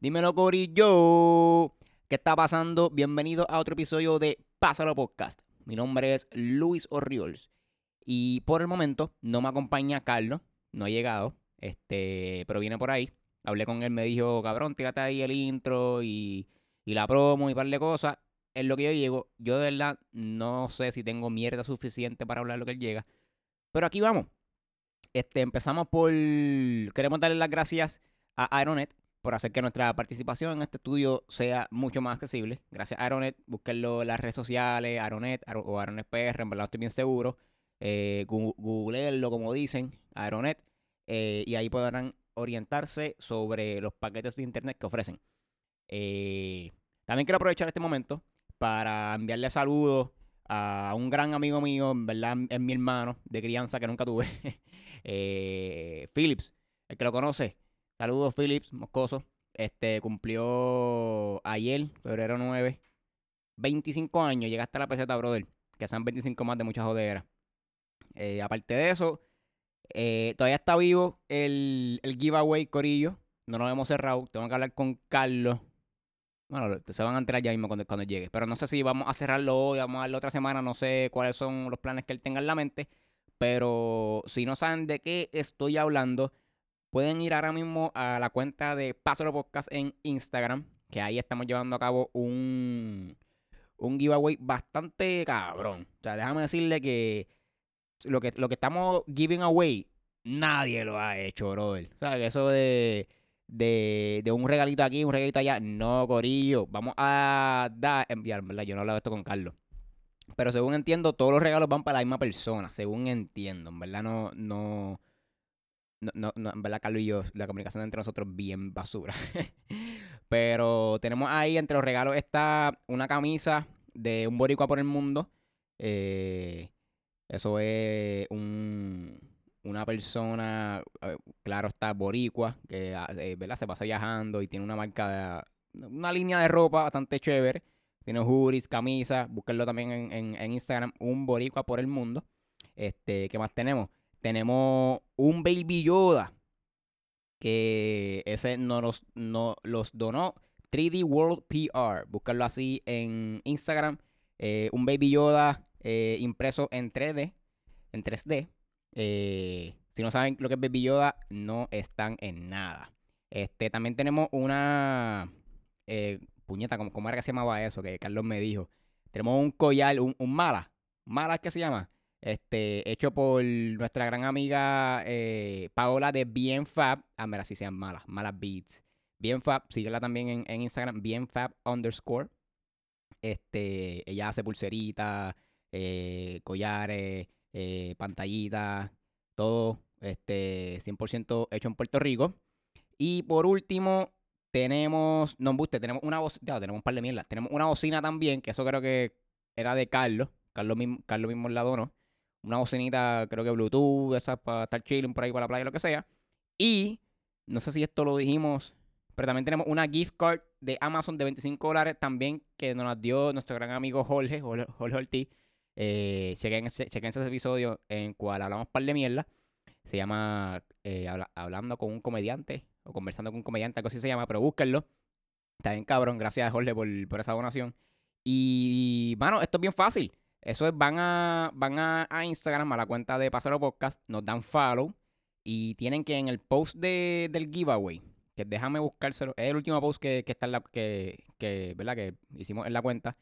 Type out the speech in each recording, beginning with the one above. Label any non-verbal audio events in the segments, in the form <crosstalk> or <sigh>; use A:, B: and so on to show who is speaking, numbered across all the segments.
A: Dímelo, Corillo. ¿Qué está pasando? Bienvenido a otro episodio de Pásalo Podcast. Mi nombre es Luis Orriols. Y por el momento no me acompaña Carlos. No ha llegado. Este, pero viene por ahí. Hablé con él, me dijo, cabrón, tírate ahí el intro y, la promo y par de cosas. En lo que yo llego, yo de verdad no sé si tengo mierda suficiente para hablar lo que él llega. Pero aquí vamos. Este, empezamos por. Queremos darle las gracias a Aeronet por hacer que nuestra participación en este estudio sea mucho más accesible. Gracias a Aeronet, búsquenlo en las redes sociales, Aeronet o Aeronet PR, en verdad estoy bien seguro. Eh, como dicen, Aeronet, eh, y ahí podrán orientarse sobre los paquetes de internet que ofrecen. Eh, también quiero aprovechar este momento para enviarle saludos a un gran amigo mío, en verdad es mi hermano de crianza que nunca tuve, <laughs> eh, Philips, el que lo conoce. Saludos, Philips, moscoso. Este cumplió ayer, febrero 9, 25 años. Llegaste a la peseta, brother. Que sean 25 más de muchas joderas. Eh, aparte de eso, eh, todavía está vivo el, el giveaway Corillo. No lo hemos cerrado. Tengo que hablar con Carlos. Bueno, se van a enterar ya mismo cuando, cuando llegue. Pero no sé si vamos a cerrarlo hoy, vamos a darlo otra semana. No sé cuáles son los planes que él tenga en la mente. Pero si no saben de qué estoy hablando, pueden ir ahora mismo a la cuenta de Pásalo Podcast en Instagram, que ahí estamos llevando a cabo un, un giveaway bastante cabrón. O sea, déjame decirle que lo que, lo que estamos giving away, nadie lo ha hecho, brother. O sea, que eso de, de, de un regalito aquí, un regalito allá, no, Corillo. Vamos a dar, enviar, ¿verdad? Yo no hablado esto con Carlos. Pero según entiendo, todos los regalos van para la misma persona, según entiendo. En verdad no, no, no, no, en verdad Carlos y yo, la comunicación entre nosotros bien basura. <laughs> Pero tenemos ahí entre los regalos está una camisa de un boricua por el mundo. Eh, eso es un, una persona, claro está, boricua, que ah, eh, ¿verdad? se pasa viajando y tiene una marca, de, una línea de ropa bastante chévere. Tiene hoodies, camisas, búsquenlo también en, en, Instagram, un boricua por el mundo. Este, ¿qué más tenemos? Tenemos un Baby Yoda, que ese nos no, los donó 3D World PR. Búsquenlo así en Instagram. Eh, un Baby Yoda eh, impreso en 3D. En 3D. Eh, si no saben lo que es Baby Yoda, no están en nada. Este, también tenemos una puñeta, ¿cómo, era que se llamaba eso? Que Carlos me dijo. Tenemos un collar, un, mala. Mala es que se llama. Este, hecho por nuestra gran amiga eh, Paola de Bien Fab. Ah, mira, si sean malas, malas beats. Bien Fab, síguela también en, en Instagram, Bien Fab underscore. Este, ella hace pulseritas, eh, collares, eh, pantallitas, todo este 100% hecho en Puerto Rico. Y por último, tenemos, no buste, tenemos una bocina, tenemos un par de mierdas. Tenemos una bocina también, que eso creo que era de Carlos. Carlos mismo, Carlos mismo la donó. Una bocinita, creo que Bluetooth, esas para estar chilling por ahí para la playa, lo que sea. Y, no sé si esto lo dijimos, pero también tenemos una gift card de Amazon de 25 dólares también que nos las dio nuestro gran amigo Jorge, Jorge, Ortiz. Eh, chequen, ese, ese episodio en cual hablamos par de mierda. Se llama eh, Hablando con un comediante o conversando con un comediante, algo así se llama, pero búsquenlo. Está bien cabrón, gracias Jorge por, por esa donación. Y, mano, esto es bien fácil. Eso es, van a, van a, Instagram, a la cuenta de Pasero Podcast, nos dan follow y tienen que en el post de, del giveaway, que déjame buscárselo, es el último post que, está en la, que, que, ¿verdad? que hicimos en la cuenta.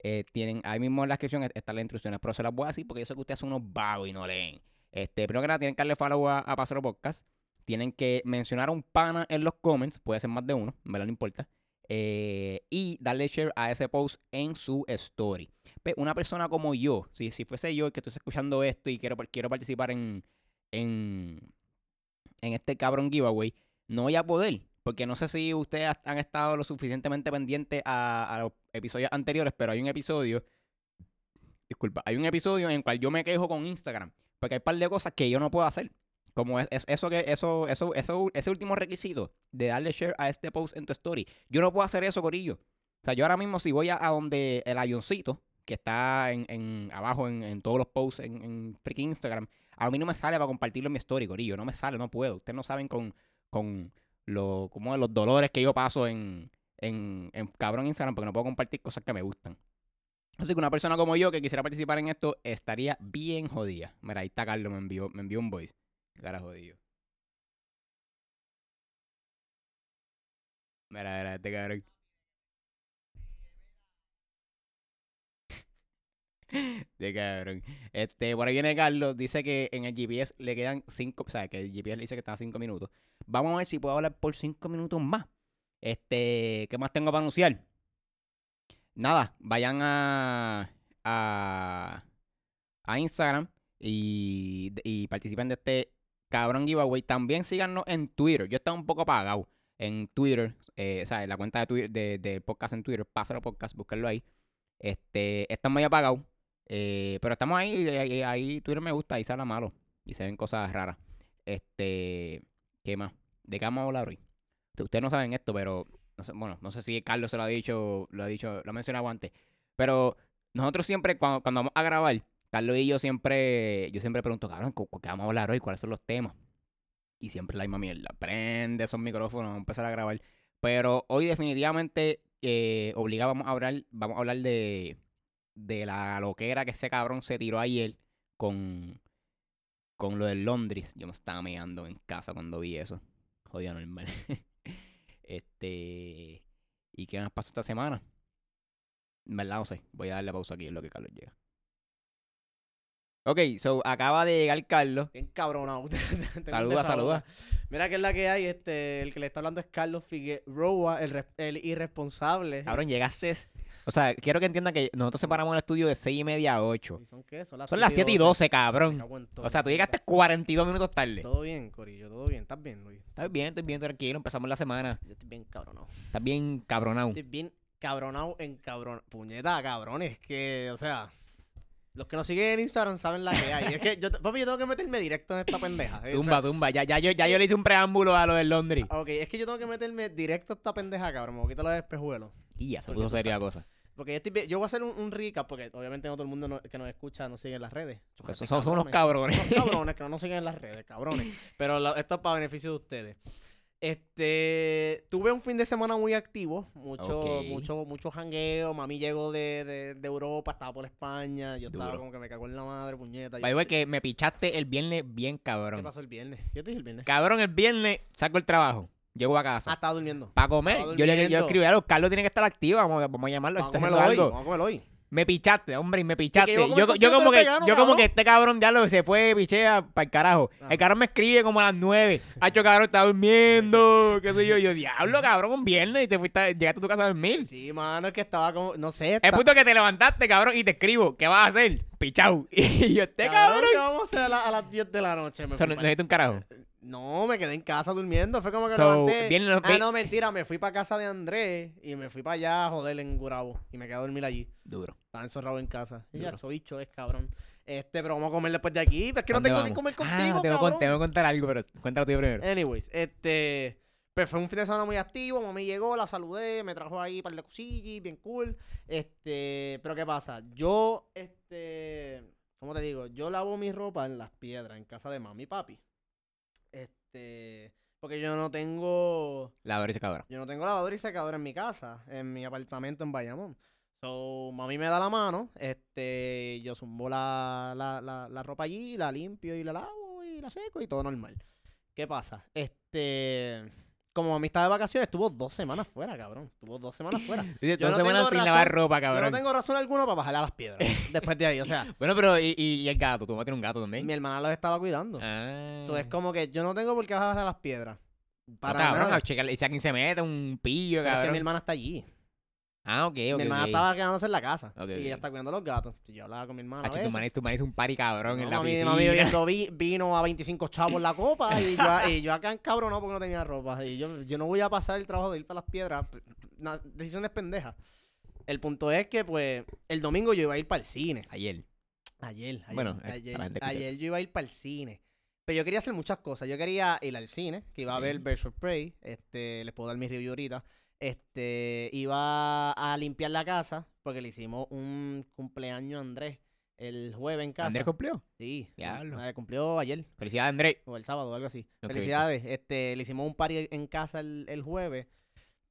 A: Eh, tienen ahí mismo en la descripción están las instrucciones, pero se las voy a decir porque yo sé que ustedes son unos vagos y no leen. Este, primero que nada, tienen que darle follow a, a Pasero Podcast tienen que mencionar a un pana en los comments, puede ser más de uno, me no importa. Eh, y darle share a ese post en su story. una persona como yo, si, si fuese yo que estuviese escuchando esto y quiero, quiero participar en, en, en este cabrón giveaway, no voy a poder. Porque no sé si ustedes han estado lo suficientemente pendientes a, a los episodios anteriores, pero hay un episodio. Disculpa, hay un episodio en el cual yo me quejo con Instagram. Porque hay un par de cosas que yo no puedo hacer. Como es, eso que eso, eso, eso, ese último requisito de darle share a este post en tu story. Yo no puedo hacer eso, Corillo. O sea, yo ahora mismo si voy a, donde el avioncito, que está en, en abajo en, en, todos los posts en, en freaking Instagram, a mí no me sale para compartirlo en mi story, Corillo. No me sale, no puedo. Ustedes no saben con, con lo, como los dolores que yo paso en, en, en cabrón Instagram porque no puedo compartir cosas que me gustan. Así que una persona como yo que quisiera participar en esto estaría bien jodida. Mira, ahí está Carlos, me envió, me envió un voice. Cara jodido. Mira, mira, este cabrón. De <laughs> cabrón. Este, por ahí viene Carlos, dice que en el GPS le quedan 5, o sea, que el GPS le dice que está a 5 minutos. Vamos a ver si puedo hablar por 5 minutos más. Este, ¿qué más tengo para anunciar? Nada, vayan a, a, a Instagram y, y participen de este cabrón giveaway. También síganos en Twitter. Yo estaba un poco apagado en Twitter, eh, o sea, en la cuenta de Twitter de, podcast en Twitter, pásalo podcast, búsquenlo ahí. Este, está muy apagado. Eh, pero estamos ahí, ahí, ahí Twitter me gusta, ahí sale malo. Y se ven cosas raras. Este, ¿qué más? ¿De qué vamos a hablar hoy? Ustedes no saben esto, pero bueno, no sé si Carlos se lo ha dicho, lo ha dicho, lo ha mencionado antes. Pero nosotros siempre, cuando vamos a grabar, Carlos y yo siempre, yo siempre pregunto, cabrón, ¿cu- ¿qué vamos a hablar hoy? ¿Cuáles son los temas? Y siempre la misma mierda. Prende esos micrófonos, vamos a empezar a grabar. Pero hoy definitivamente eh, obligábamos a hablar, vamos a hablar de, de la loquera que ese cabrón se tiró ayer con, con lo del Londres. Yo me estaba meando en casa cuando vi eso. Jodía normal. <laughs> este. ¿Y qué más pasó esta semana? En verdad no sé. Voy a darle pausa aquí en lo que Carlos llega. Ok, so acaba de llegar Carlos.
B: Bien cabronado. <laughs>
A: Saluda, saluda.
B: Mira que es la que hay. Este, el que le está hablando es Carlos Figueroa, el, el irresponsable.
A: Cabrón, llegaste. O sea, quiero que entiendan que nosotros separamos el estudio de 6 y media a 8.
B: ¿Y son qué? Son las,
A: Son las 7 y 12, cabrón.
B: Cabrón.
A: O sea, tú llegaste 42 minutos tarde.
B: Todo bien, Corillo, todo bien. ¿Estás bien, Luis?
A: Estás bien, estoy bien, tranquilo. Empezamos la semana.
B: Yo estoy bien cabronado.
A: Estás bien cabronado.
B: Estoy bien cabronado en cabrón. Puñeta, cabrones. Que, o sea, los que nos siguen en Instagram saben la que hay. es que yo, papi, yo tengo que meterme directo en esta pendeja. eh, o sea,
A: Zumba, zumba. Ya, ya, yo, ya yo le hice un preámbulo a lo del Londres.
B: Ok, es que yo tengo que meterme directo a esta pendeja, cabrón. Me voy a quitar los espejuelos.
A: Y ya se puso seria cosa.
B: Porque yo, estoy vi- yo voy a hacer un, un recap, porque obviamente no todo el mundo no- que nos escucha nos sigue en las redes.
A: Porque
B: Chújate,
A: son, son unos cabrones.
B: Son unos cabrones que no nos siguen en las redes, cabrones. <laughs> Pero lo- esto es para beneficio de ustedes. Este, tuve un fin de semana muy activo, mucho, mucho, mucho jangueo. Mami llegó de, de, de Europa, estaba por España. Yo estaba como que me cagó en la madre, puñeta.
A: By way, que me pichaste el viernes bien
B: ¿Qué
A: cabrón.
B: pasó el viernes? Yo te dije el viernes.
A: Cabrón, el viernes saco el trabajo. Llego a
B: Ah,
A: casa.
B: estaba durmiendo.
A: Para comer.
B: estaba
A: Yo le yo escribí algo. Carlos tiene que estar activo. Vamos, a- vamos a llamarlo.
B: Vamos a comerlo hoy,
A: algo.
B: vamos a comerlo hoy.
A: Me pichaste, hombre, y me pichaste. Yo, como que, yo como que
B: cabrón.
A: este cabrón ya lo se fue, pichea para el carajo.
B: Ah.
A: El cabrón me escribe como a las nueve. <laughs> Hacho, cabrón, está durmiendo. ¿Qué sé yo? Yo, diablo, cabrón, un viernes y te fuiste, llegaste a tu casa a dormir.
B: Sí, mano, es que estaba como, no sé.
A: El
B: está-
A: punto que te levantaste, cabrón, y te escribo, ¿qué vas a hacer? Pichau. <laughs> Y yo, este cabrón.
B: ¿qué vamos a hacer a, la- a las 10 de la noche? Me
A: Eso no necesito un carajo.
B: No, me quedé en casa durmiendo. Fue como que
A: So,
B: levanté.
A: los
B: Ah, no, mentira. Me fui para casa de Andrés y me fui para allá a joder en Gurabo. Y me quedé a dormir allí.
A: Duro.
B: Estaba encerrado en casa. Y ya, bicho es cabrón. Este, pero vamos a comer después de aquí. Es que no
A: ¿Dónde
B: tengo ni
A: vamos?
B: comer
A: Ah,
B: contigo,
A: tengo,
B: cabrón.
A: con- tengo que contar algo, pero cuéntalo tú primero.
B: Anyways, este. Pues fue un fin de semana muy activo. Mami llegó, la saludé, me trajo ahí para el de cosillas, bien cool. Este. Pero ¿qué pasa? Yo, este. ¿Cómo te digo? Yo lavo mi ropa en las piedras, en casa de mami y papi. Este. Porque yo no tengo.
A: La verdad cabrón.
B: Yo no tengo lavadora y secadora en mi casa, en mi apartamento en Bayamón. So, mami me da la mano, este, yo zumbo la, la, la, la ropa allí, la limpio y la lavo y la seco y todo normal. ¿Qué pasa? Este, como mami está de vacaciones, estuvo dos semanas fuera, cabrón. Estuvo dos semanas fuera. <laughs>
A: Dice,
B: Yo
A: dos
B: no
A: semanas sin
B: razón-
A: lavar ropa,
B: Yo
A: cabrón.
B: no tengo razón alguna para bajarle a las piedras. <laughs> después de ahí, o sea,
A: Bueno, pero ¿y, y, y el gato? ¿Tu mamá tiene un gato también?
B: mi hermana los estaba cuidando.
A: Ah.
B: Eso es como que yo no tengo por qué bajarle a las piedras.
A: No,
B: Para
A: cabrón,
B: nada.
A: a checarle- si a quien se mete un pillo,
B: Pero es que
A: cabrón.
B: mi hermana está allí.
A: Ah, ok, ok.
B: mi hermana estaba quedándose en la casa. Y ella está cuidando a los gatos. Y yo hablaba con mi hermana.
A: Hacho, tu es- tu man es un party cabrón en
B: No,
A: la
B: mami,
A: piscina.
B: mami bebiendo <laughs> vi- vino a 25 chavos en la copa y yo, y yo acá encabronado porque no tenía ropa. Y yo, yo no voy a pasar el trabajo de ir para las piedras. Una decisiones pendejas. El punto es que, pues, el domingo yo iba a ir para el cine.
A: Ayer.
B: Ayer, ayer,
A: Bueno,
B: ayer, ayer yo iba a ir para el cine. Pero yo quería hacer muchas cosas. Yo quería ir al cine, que iba a ver of Prey. Este, les puedo dar mi review ahorita. Este, iba a limpiar la casa porque le hicimos un cumpleaños a Andrés el jueves en casa.
A: ¿Andrés cumplió?
B: Sí,
A: Diablo.
B: eh, cumplió ayer
A: Felicidades, Andrés.
B: o el sábado, algo así. Felicidades. Este, le hicimos un party en casa el, el jueves.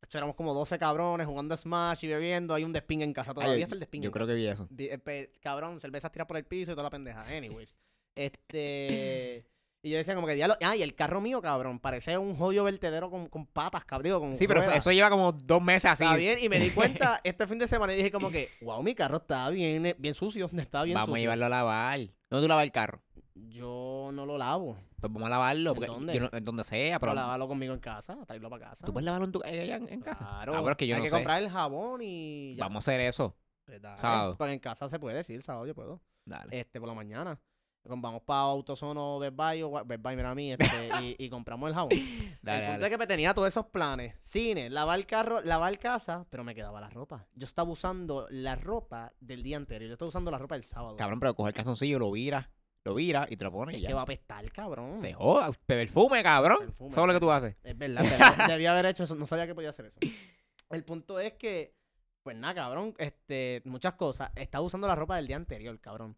B: Hecho, éramos como 12 cabrones jugando a Smash y bebiendo. Hay un desping en casa. Todavía
A: Ay,
B: está el desping.
A: Yo creo que vi eso.
B: Eh, cabrón, cerveza tira por el piso y toda la pendeja. Anyways. Este. Y yo decía como que diablo. Ah, y el carro mío, cabrón. Parece un jodido vertedero con, con patas, cabrón. digo, con
A: Sí, pero eso,
B: ruedas.
A: eso lleva como dos meses así.
B: Está bien. Y me di cuenta <laughs> este fin de semana y dije como que, wow, mi carro está bien, eh, bien sucio. <laughs> Está bien
A: Vamos a llevarlo a lavar. ¿Dónde tú lavas el carro?
B: Yo no lo lavo.
A: Pues vamos a lavarlo.
B: ¿En
A: Porque
B: dónde?
A: yo no- en donde sea,
B: Pero
A: pero.
B: lavarlo conmigo en casa, traerlo para casa.
A: ¿Tú puedes lavarlo en tu, allá en, en casa?
B: Claro.
A: Ah, pero es que yo
B: Hay
A: no
B: que
A: sé.
B: comprar el jabón y ya.
A: Vamos a hacer eso.
B: Pues dale.
A: sábado.
B: Porque en casa se puede, sí, el sábado yo puedo.
A: Dale.
B: Este, por la mañana. Vamos para Autosono, Best Buy, o Best Buy, mira a mí, este, y, y compramos el jabón. <laughs>
A: Dale,
B: el punto
A: dale.
B: es que me tenía todos esos planes. Cine, lavar el carro, lavar casa, pero me quedaba la ropa. Yo estaba usando la ropa del día anterior. Yo estaba usando la ropa del sábado.
A: Cabrón, pero coge el calzoncillo, lo vira, lo vira y te lo pones y ya.
B: que va a apestar, cabrón.
A: Se joda, perfume, cabrón.
B: Perfume.
A: Eso es lo que tú haces.
B: Es verdad, verdad. Debía haber hecho eso. No sabía que podía hacer eso. <laughs> El punto es que, pues nada, cabrón, este, muchas cosas. Estaba usando la ropa del día anterior, cabrón.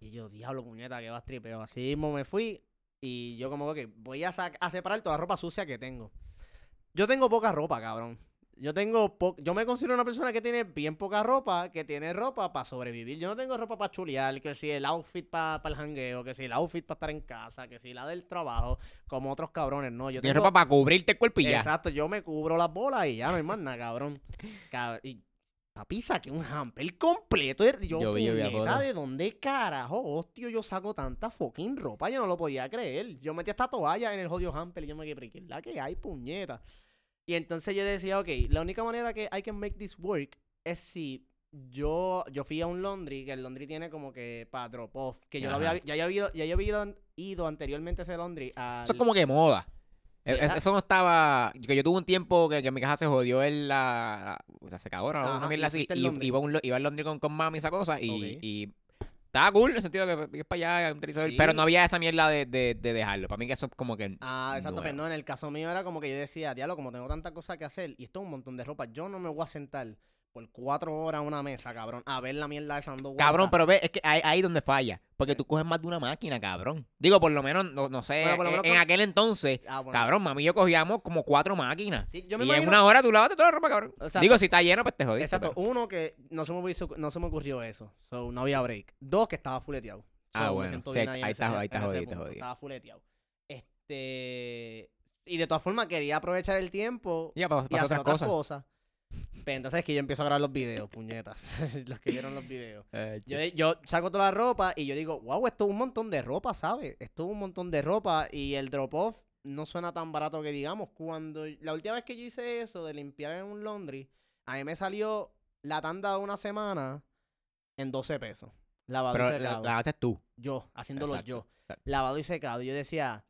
B: Y yo, diablo, puñeta, que vas tripeo. Así mismo me fui. Y yo como que voy a, a separar toda la ropa sucia que tengo. Yo tengo poca ropa, cabrón. Yo tengo po- yo me considero una persona que tiene bien poca ropa, que tiene ropa para sobrevivir. Yo no tengo ropa para chulear, que si el outfit para el jangueo, que si el outfit para estar en casa, que si la del trabajo, como otros cabrones, no. Yo tengo
A: ropa para cubrirte el cuerpo y ya.
B: Exacto, yo me cubro las bolas y ya no hay más nada, cabrón. Cab- y papi, saqué un hamper completo. Yo,
A: Yo vi, yo vi
B: puñeta. ¿de dónde carajo, hostia, yo saco tanta fucking ropa? Yo no lo podía creer. Yo metí esta toalla en el jodido hamper y yo me quedé, ¿qué es la que hay, puñeta? Y entonces yo decía, ok, la única manera que I can make this work es si yo, yo fui a un laundry, que el laundry tiene como que para drop off, que yo lo había,
A: Ajá.
B: ya, había ido, ya había ido, ido anteriormente a ese laundry al-
A: Eso es como que moda. Es-
B: ah.
A: Eso no estaba. Que yo tuve un tiempo que, que en mi casa se jodió el, la, la secadora o una mierda
B: y
A: así. Y iba, un, iba al laundry con, con mami y esa cosa. Y, estaba cool en el sentido de que es para allá,
B: Sí.
A: pero no había esa mierda de, de, de dejarlo. Para mí que eso es como que.
B: Ah, exacto, pero
A: nuevo.
B: no, en el caso mío era como que yo decía, diablo, como tengo tantas cosas que hacer y esto es un montón de ropa, yo no me voy a sentar por cuatro horas a una mesa, cabrón, a ver la mierda esa dando
A: Cabrón, pero ve, es que ahí, ahí donde falla. Porque tú coges más de una máquina, cabrón. Digo, por lo menos, no, no sé,
B: Bueno,
A: en,
B: menos
A: en
B: con-
A: aquel entonces,
B: Ah, bueno.
A: cabrón, mami y yo cogíamos como cuatro máquinas.
B: Sí, yo me
A: y
B: imagino-
A: en una hora tú lavaste toda la ropa, cabrón.
B: Exacto.
A: Digo, si está lleno, pues te jodiste.
B: Exacto,
A: pero-
B: uno que no se, me hubiese- no se me ocurrió eso, so no había break. Dos que estaba fuleteado. So,
A: Ah, bueno, ahí
B: en
A: está-
B: ese-
A: ahí está jodido, está
B: punto,
A: jodido.
B: Estaba fuleteado. Este... Y de todas formas quería aprovechar el tiempo
A: Ya, para,
B: y hacer
A: otras
B: otras
A: cosas.
B: cosas. Pero entonces es que yo empiezo a grabar los videos, puñetas. <laughs> los que vieron los videos.
A: Eh,
B: Yo, yo saco toda la ropa y yo digo, wow, esto es un montón de ropa, ¿sabes? Esto es un montón de ropa y el drop-off no suena tan barato que digamos. Cuando la última vez que yo hice eso de limpiar en un laundry, a mí me salió la tanda de una semana en 12 pesos. Lavado
A: pero
B: y
A: la,
B: secado.
A: la lavaste tú.
B: Yo, haciéndolo
A: Exacto,
B: yo.
A: exacto.
B: Lavado y secado. Y yo decía,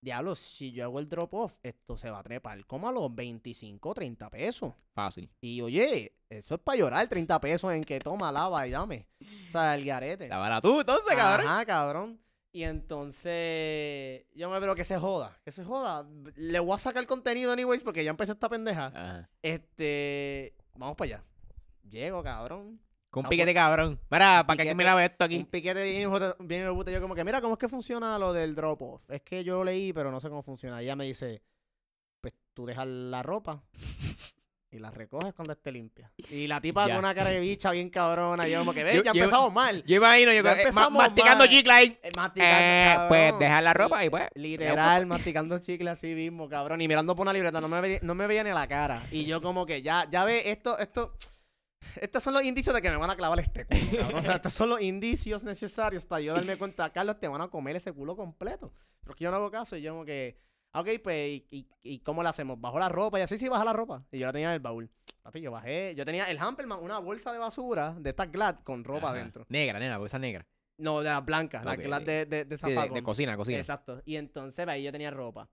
B: diablo, si yo hago el drop-off, esto se va a trepar como a los 25 o 30 pesos.
A: Fácil.
B: Y oye, eso es para llorar, 30 pesos en que toma, <laughs> lava y dame. O sea, el garete.
A: Lávala tú, entonces, cabrón.
B: Ajá, cabrón. Y entonces, yo me veo que se joda, que se joda. Le voy a sacar contenido anyways porque ya empecé esta pendeja.
A: Ajá.
B: Este, vamos para allá. Llego, cabrón.
A: Con un
B: Ah,
A: piquete, cabrón. Mira, ¿para qué
B: piquete-
A: me lave esto
B: Un
A: aquí?
B: piquete de- bien hijo de puta. Yo como que, mira, ¿cómo es que funciona lo del drop-off? Es que yo lo leí, pero no sé cómo funciona. Y ella me dice, pues tú dejas la ropa y la recoges cuando esté limpia. Y la tipa
A: Ya.
B: con una cara de bicha bien cabrona. Y yo como que, ve, ya
A: yo-
B: empezamos mal.
A: Yo imagino, yo
B: Ya
A: eh, ma-
B: empezamos
A: masticando
B: mal.
A: chicle ahí.
B: Eh, masticando,
A: Eh, pues dejar la ropa y pues.
B: Literal, masticando chicle así mismo, cabrón. Y mirando por una libreta, no me, veía, no me veía ni la cara. Y yo como que ya, ya ve, esto, esto... Estos son los indicios de que me van a clavar este culo, cabrón. O sea, estos son los indicios necesarios para yo darme cuenta, Carlos, te van a comer ese culo completo. Pero que yo no hago caso y yo como que... "Ah, Ok, pues, ¿y, y, y cómo lo hacemos? ¿Bajo la ropa? Y así sí, baja la ropa. Y yo la tenía en el baúl. Papi, yo bajé. Yo tenía el Hamperman, una bolsa de basura de estas Glad con ropa
A: Ajá.
B: adentro.
A: Negra, nena, bolsa negra.
B: No, de las blancas, las
A: Ok.
B: Glad de, de, de
A: Sí, de, de cocina, cocina.
B: Exacto. Y entonces ahí yo tenía ropa.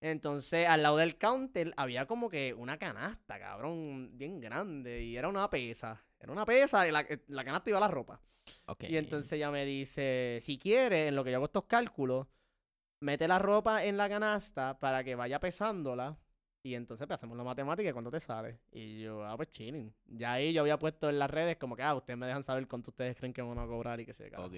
B: Entonces, al lado del counter había como que una canasta, cabrón, bien grande. Y era una pesa. Era una pesa y la, eh, la canasta iba a la ropa.
A: Ok.
B: Y entonces ella me dice, si quieres, en lo que yo hago estos cálculos, mete la ropa en la canasta para que vaya pesándola Y entonces pues, hacemos la matemática y cuánto te sale. Y yo, ah, pues chilling. Ya ahí yo había puesto en las redes como que, ah, ustedes me dejan saber cuánto ustedes creen que van a cobrar y que se
A: Ok.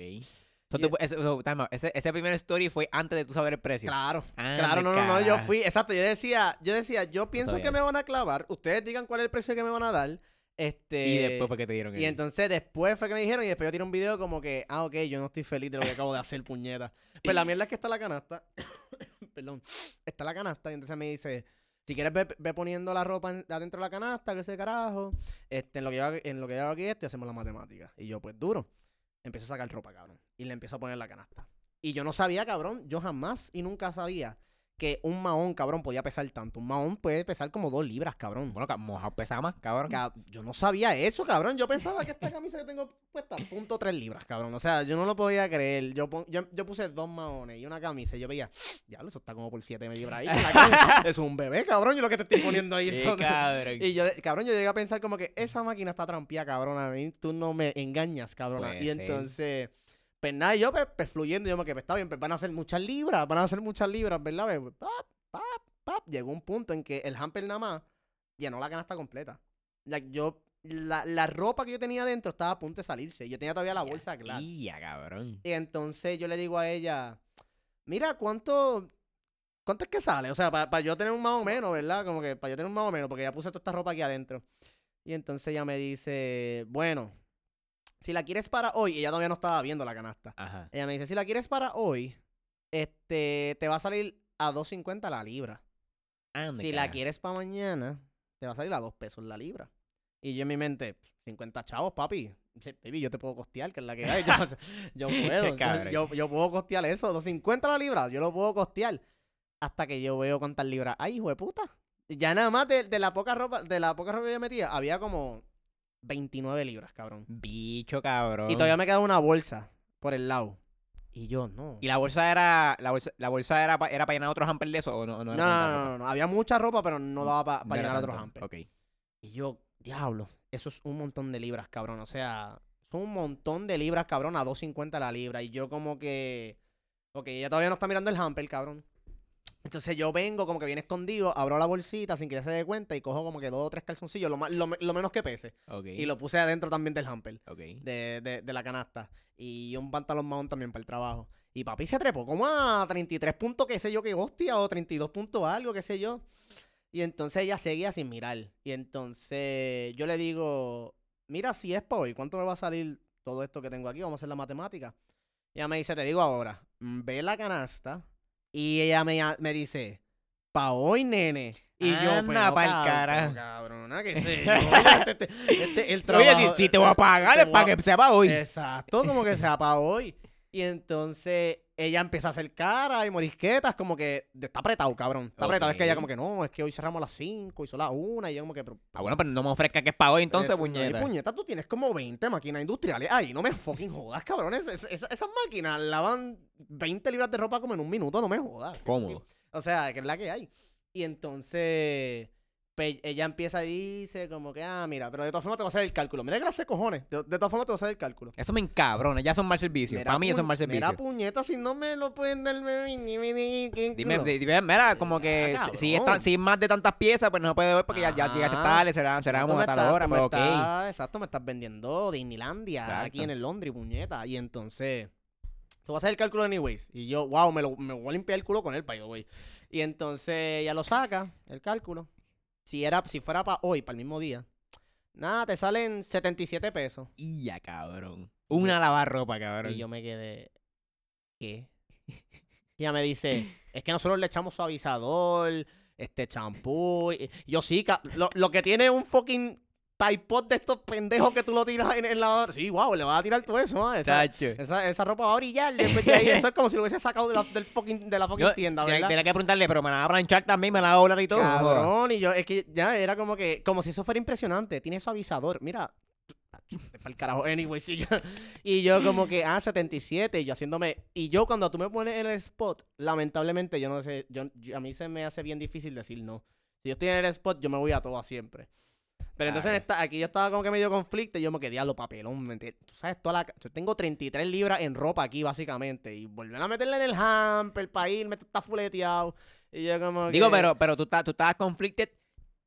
A: So, tú-
B: es-
A: ese, so, time out, ese, ese primer story fue antes de tú saber el precio.
B: Claro,
A: Ah,
B: claro, no, no, no, yo fui, exacto, yo decía, yo decía, yo pienso que me van a clavar, ustedes digan cuál es el precio que me van a dar, este...
A: Y después fue que te dieron
B: Y entonces después fue que me dijeron y después yo tiré un video como que, ah, ok, yo no estoy feliz de lo que acabo de hacer, <laughs> puñeta. Pues la mierda es que está la canasta, <coughs> perdón, está la canasta y entonces me dice, si quieres ve, ve poniendo la ropa en- adentro de la canasta, que ese carajo, este, en lo que yo, en lo que yo hago aquí este, hacemos la matemática. Y yo, pues duro, empiezo a sacar ropa, cabrón, y le empiezo a poner la canasta. Y yo no sabía, cabrón, yo jamás y nunca sabía que un mahón, cabrón, podía pesar tanto. Un mahón puede pesar como dos libras, cabrón.
A: Bueno, ca- mojado pesa más, cabrón.
B: Ca- Yo no sabía eso, cabrón. Yo pensaba que esta camisa que tengo puesta, punto tres libras, cabrón. O sea, yo no lo podía creer. Yo, yo, yo puse dos maones y una camisa y yo veía, ya, eso está como por siete libras ahí. con la camisa". <laughs> es un bebé, cabrón. Yo lo que te estoy poniendo ahí. Son-
A: cabrón.
B: y yo, cabrón, yo llegué a pensar como que esa máquina está trampía, cabrón. A mí tú no me engañas, cabrón.
A: Puede
B: Y entonces, pues nada, yo pues, pues, fluyendo, yo me que pues, está bien, pues van a hacer muchas libras, van a hacer muchas libras, ¿verdad? Pues, pap, pap, pap. Llegó un punto en que el hamper nada más llenó la canasta completa. Like, yo, la, la ropa que yo tenía adentro estaba a punto de salirse. Yo tenía todavía la bolsa clara.
A: Y ya, cabrón.
B: Y entonces yo le digo a ella, mira, ¿cuánto, cuánto es que sale? O sea, para yo tener un más o menos, ¿verdad? Como que para yo tener un más o menos, porque ya puse toda esta ropa aquí adentro. Y entonces ella me dice, bueno, si la quieres para hoy, ella todavía no estaba viendo la canasta.
A: Ajá.
B: Ella me dice, si la quieres para hoy, este, te va a salir a 2.50 la libra.
A: Ande,
B: Si la quieres para mañana, te va a salir a 2 pesos la libra. Y yo en mi mente, 50 chavos, papi. Baby, yo te puedo costear, que es la que hay. Yo, <laughs> yo puedo. yo, yo puedo costear eso. 250 la libra, yo lo puedo costear. Hasta que yo veo cuántas libras. Ay, hijo de puta. Ya nada más de, de la poca ropa, de la poca ropa que yo metía, había como 29 libras, cabrón.
A: Bicho, cabrón.
B: Y todavía me quedaba una bolsa por el lado. Y yo, no.
A: ¿Y la bolsa era la bolsa, la bolsa era para era pa llenar otros hampers de eso o no? No,
B: No, no, no, no, no. Había mucha ropa, pero no daba para
A: era
B: llenar otros
A: tanto.
B: hampers.
A: Ok.
B: Y yo, diablo, eso es un montón de libras, cabrón. O sea, son un montón de libras, cabrón, a 2.50 la libra. Y yo como que... Ok, ella todavía no está mirando el hamper, cabrón. Entonces yo vengo como que viene escondido, abro la bolsita sin que ella se dé cuenta y cojo como que dos o tres calzoncillos, lo, lo me- lo menos que pese. Y lo puse adentro también del hamper,
A: Ok.
B: de, de, de la canasta. Y un pantalón mahón también para el trabajo. Y papi se trepó como a 33 puntos, qué sé yo, qué hostia, o 32 puntos algo, qué sé yo. Y entonces ella seguía sin mirar. Y entonces yo le digo, mira, si es para hoy, ¿cuánto me va a salir todo esto que tengo aquí? Vamos a hacer la matemática. Y ella me dice, te digo ahora, mm, ve la canasta. Y ella me, me dice, pa' hoy, nene. Y yo,
A: Anda
B: pero,
A: pa'l cara.
B: cabrona, qué sé <laughs> yo. Este, este- este- el
A: Oye,
B: trabajo-
A: si, si te voy a pagar
B: te
A: es para que sepa hoy.
B: Exacto, como que sea para hoy. Y entonces ella empieza a hacer cara y morisquetas, como que está apretado, cabrón. Está apretado. Es que ella como que no, es que hoy cerramos a las 5 y son las 1 y yo como que... Pero,
A: Ah, bueno, pero no me ofrezca que es para hoy entonces,
B: es- no, y
A: puñeta.
B: puñeta, tú tienes como 20 máquinas industriales. Ay, no me fucking jodas, cabrón. Es- es- es- esas máquinas lavan 20 libras de ropa como en un minuto, no me jodas.
A: Cómodo.
B: O sea, que es la que hay. Y entonces, pues, ella empieza y dice como que, ah, mira, pero de todas formas te voy a hacer el cálculo. Mira que sé cojones. De, de todas formas te voy a hacer el cálculo.
A: Eso me encabrona, ya son mal servicios. Para mí es
B: puñ-
A: mal servicio.
B: Mira, puñeta, si no me lo pueden dar,
A: Dime, dime, mira, como que
B: Ah,
A: si- si, es tan- si es más de tantas piezas, pues no se puede ver porque ya, ya llegaste tarde, será, será como a tal hora, pero ok.
B: estás- Exacto, me estás vendiendo Disneylandia aquí en el Londres, puñeta. Y entonces, te voy a hacer el cálculo anyways. Y yo, wow, me, lo, me voy a limpiar el culo con él, the way. Y entonces ella lo saca, el cálculo. Si, era, si fuera para hoy, para el mismo día, nada, te salen 77 pesos.
A: Y ya, cabrón. Una lavarropa, cabrón.
B: Y yo me quedé, ¿qué? Y <laughs> ella me dice, es que nosotros le echamos suavizador, este champú. Yo sí, lo, lo que tiene un fucking Typod de estos pendejos que tú lo tiras en, en la... Sí, wow, le vas a tirar todo eso. Esa, esa, esa ropa va a brillar después de ahí. <laughs> Eso es como si lo hubiese sacado de la, del fucking, de la fucking
A: Yo
B: tienda, ¿verdad?
A: tenía que preguntarle, pero me la va a planchar también, me la va a volar y todo.
B: Cabrón, y yo, es que ya era como que, como si eso fuera impresionante. Tiene suavizador. Mira, <laughs> para el carajo, anyway, sí, yo- y yo como que, ah, 77, y yo haciéndome, y yo cuando tú me pones en el spot, lamentablemente, yo no sé, yo, yo- a mí se me hace bien difícil decir no. Si yo estoy en el spot, yo me voy a todo siempre. Pero entonces en
A: Claro.
B: esta- aquí yo estaba como que medio conflicto y yo me quedé a lo papelón. ¿me entiendes? Tú sabes, toda la, yo tengo 33 libras en ropa aquí, básicamente. Y volver a meterla en el hamper para irme, está fuleteado. Y yo como
A: Digo,
B: que-
A: pero, pero tú, estás, tú estabas conflicted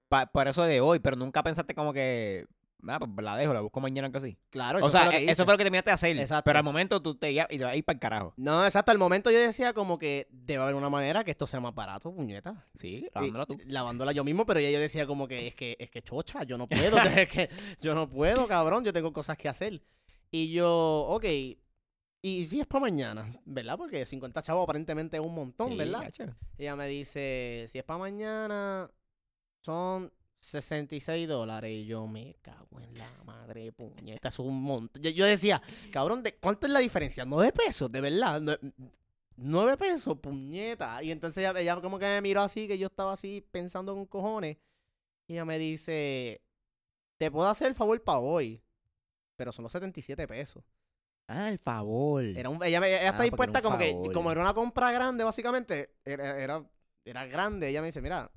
A: pa- por eso de hoy, pero nunca pensaste como que, ah, pues la dejo, la busco mañana que así.
B: Claro,
A: O
B: eso
A: sea,
B: fue lo que hice.
A: eso fue lo que terminaste de hacer.
B: Exacto.
A: Pero al momento tú te ibas y se va a ir para el carajo.
B: No, exacto. Al momento yo decía como que debe haber una manera que esto sea más barato, puñeta.
A: Sí, lavándola tú.
B: Lavándola yo mismo, pero ya yo decía como que es que es que chocha, yo no puedo, <laughs> es que yo no puedo, cabrón, yo tengo cosas que hacer. Y yo, ok, y si es para mañana, ¿verdad? Porque 50 chavos aparentemente es un montón,
A: Sí,
B: ¿verdad?
A: gacho.
B: Ella me dice, si es para mañana, son 66 dólares. Y yo me cago en la madre, puñeta, es un montón. Yo, yo decía, cabrón, ¿de ¿cuánto es la diferencia? ¿9 pesos? De verdad. Nue- ¿9 pesos? Puñeta. Y entonces ella, ella como que me miró así, que yo estaba así pensando con cojones. Y ella me dice, te puedo hacer el favor para hoy. Pero son los 77 pesos.
A: Ah, el favor.
B: Era un- ella, me- ella
A: Ah,
B: está dispuesta como que, como era una compra grande, básicamente, era, era, era grande. Ella me dice, mira,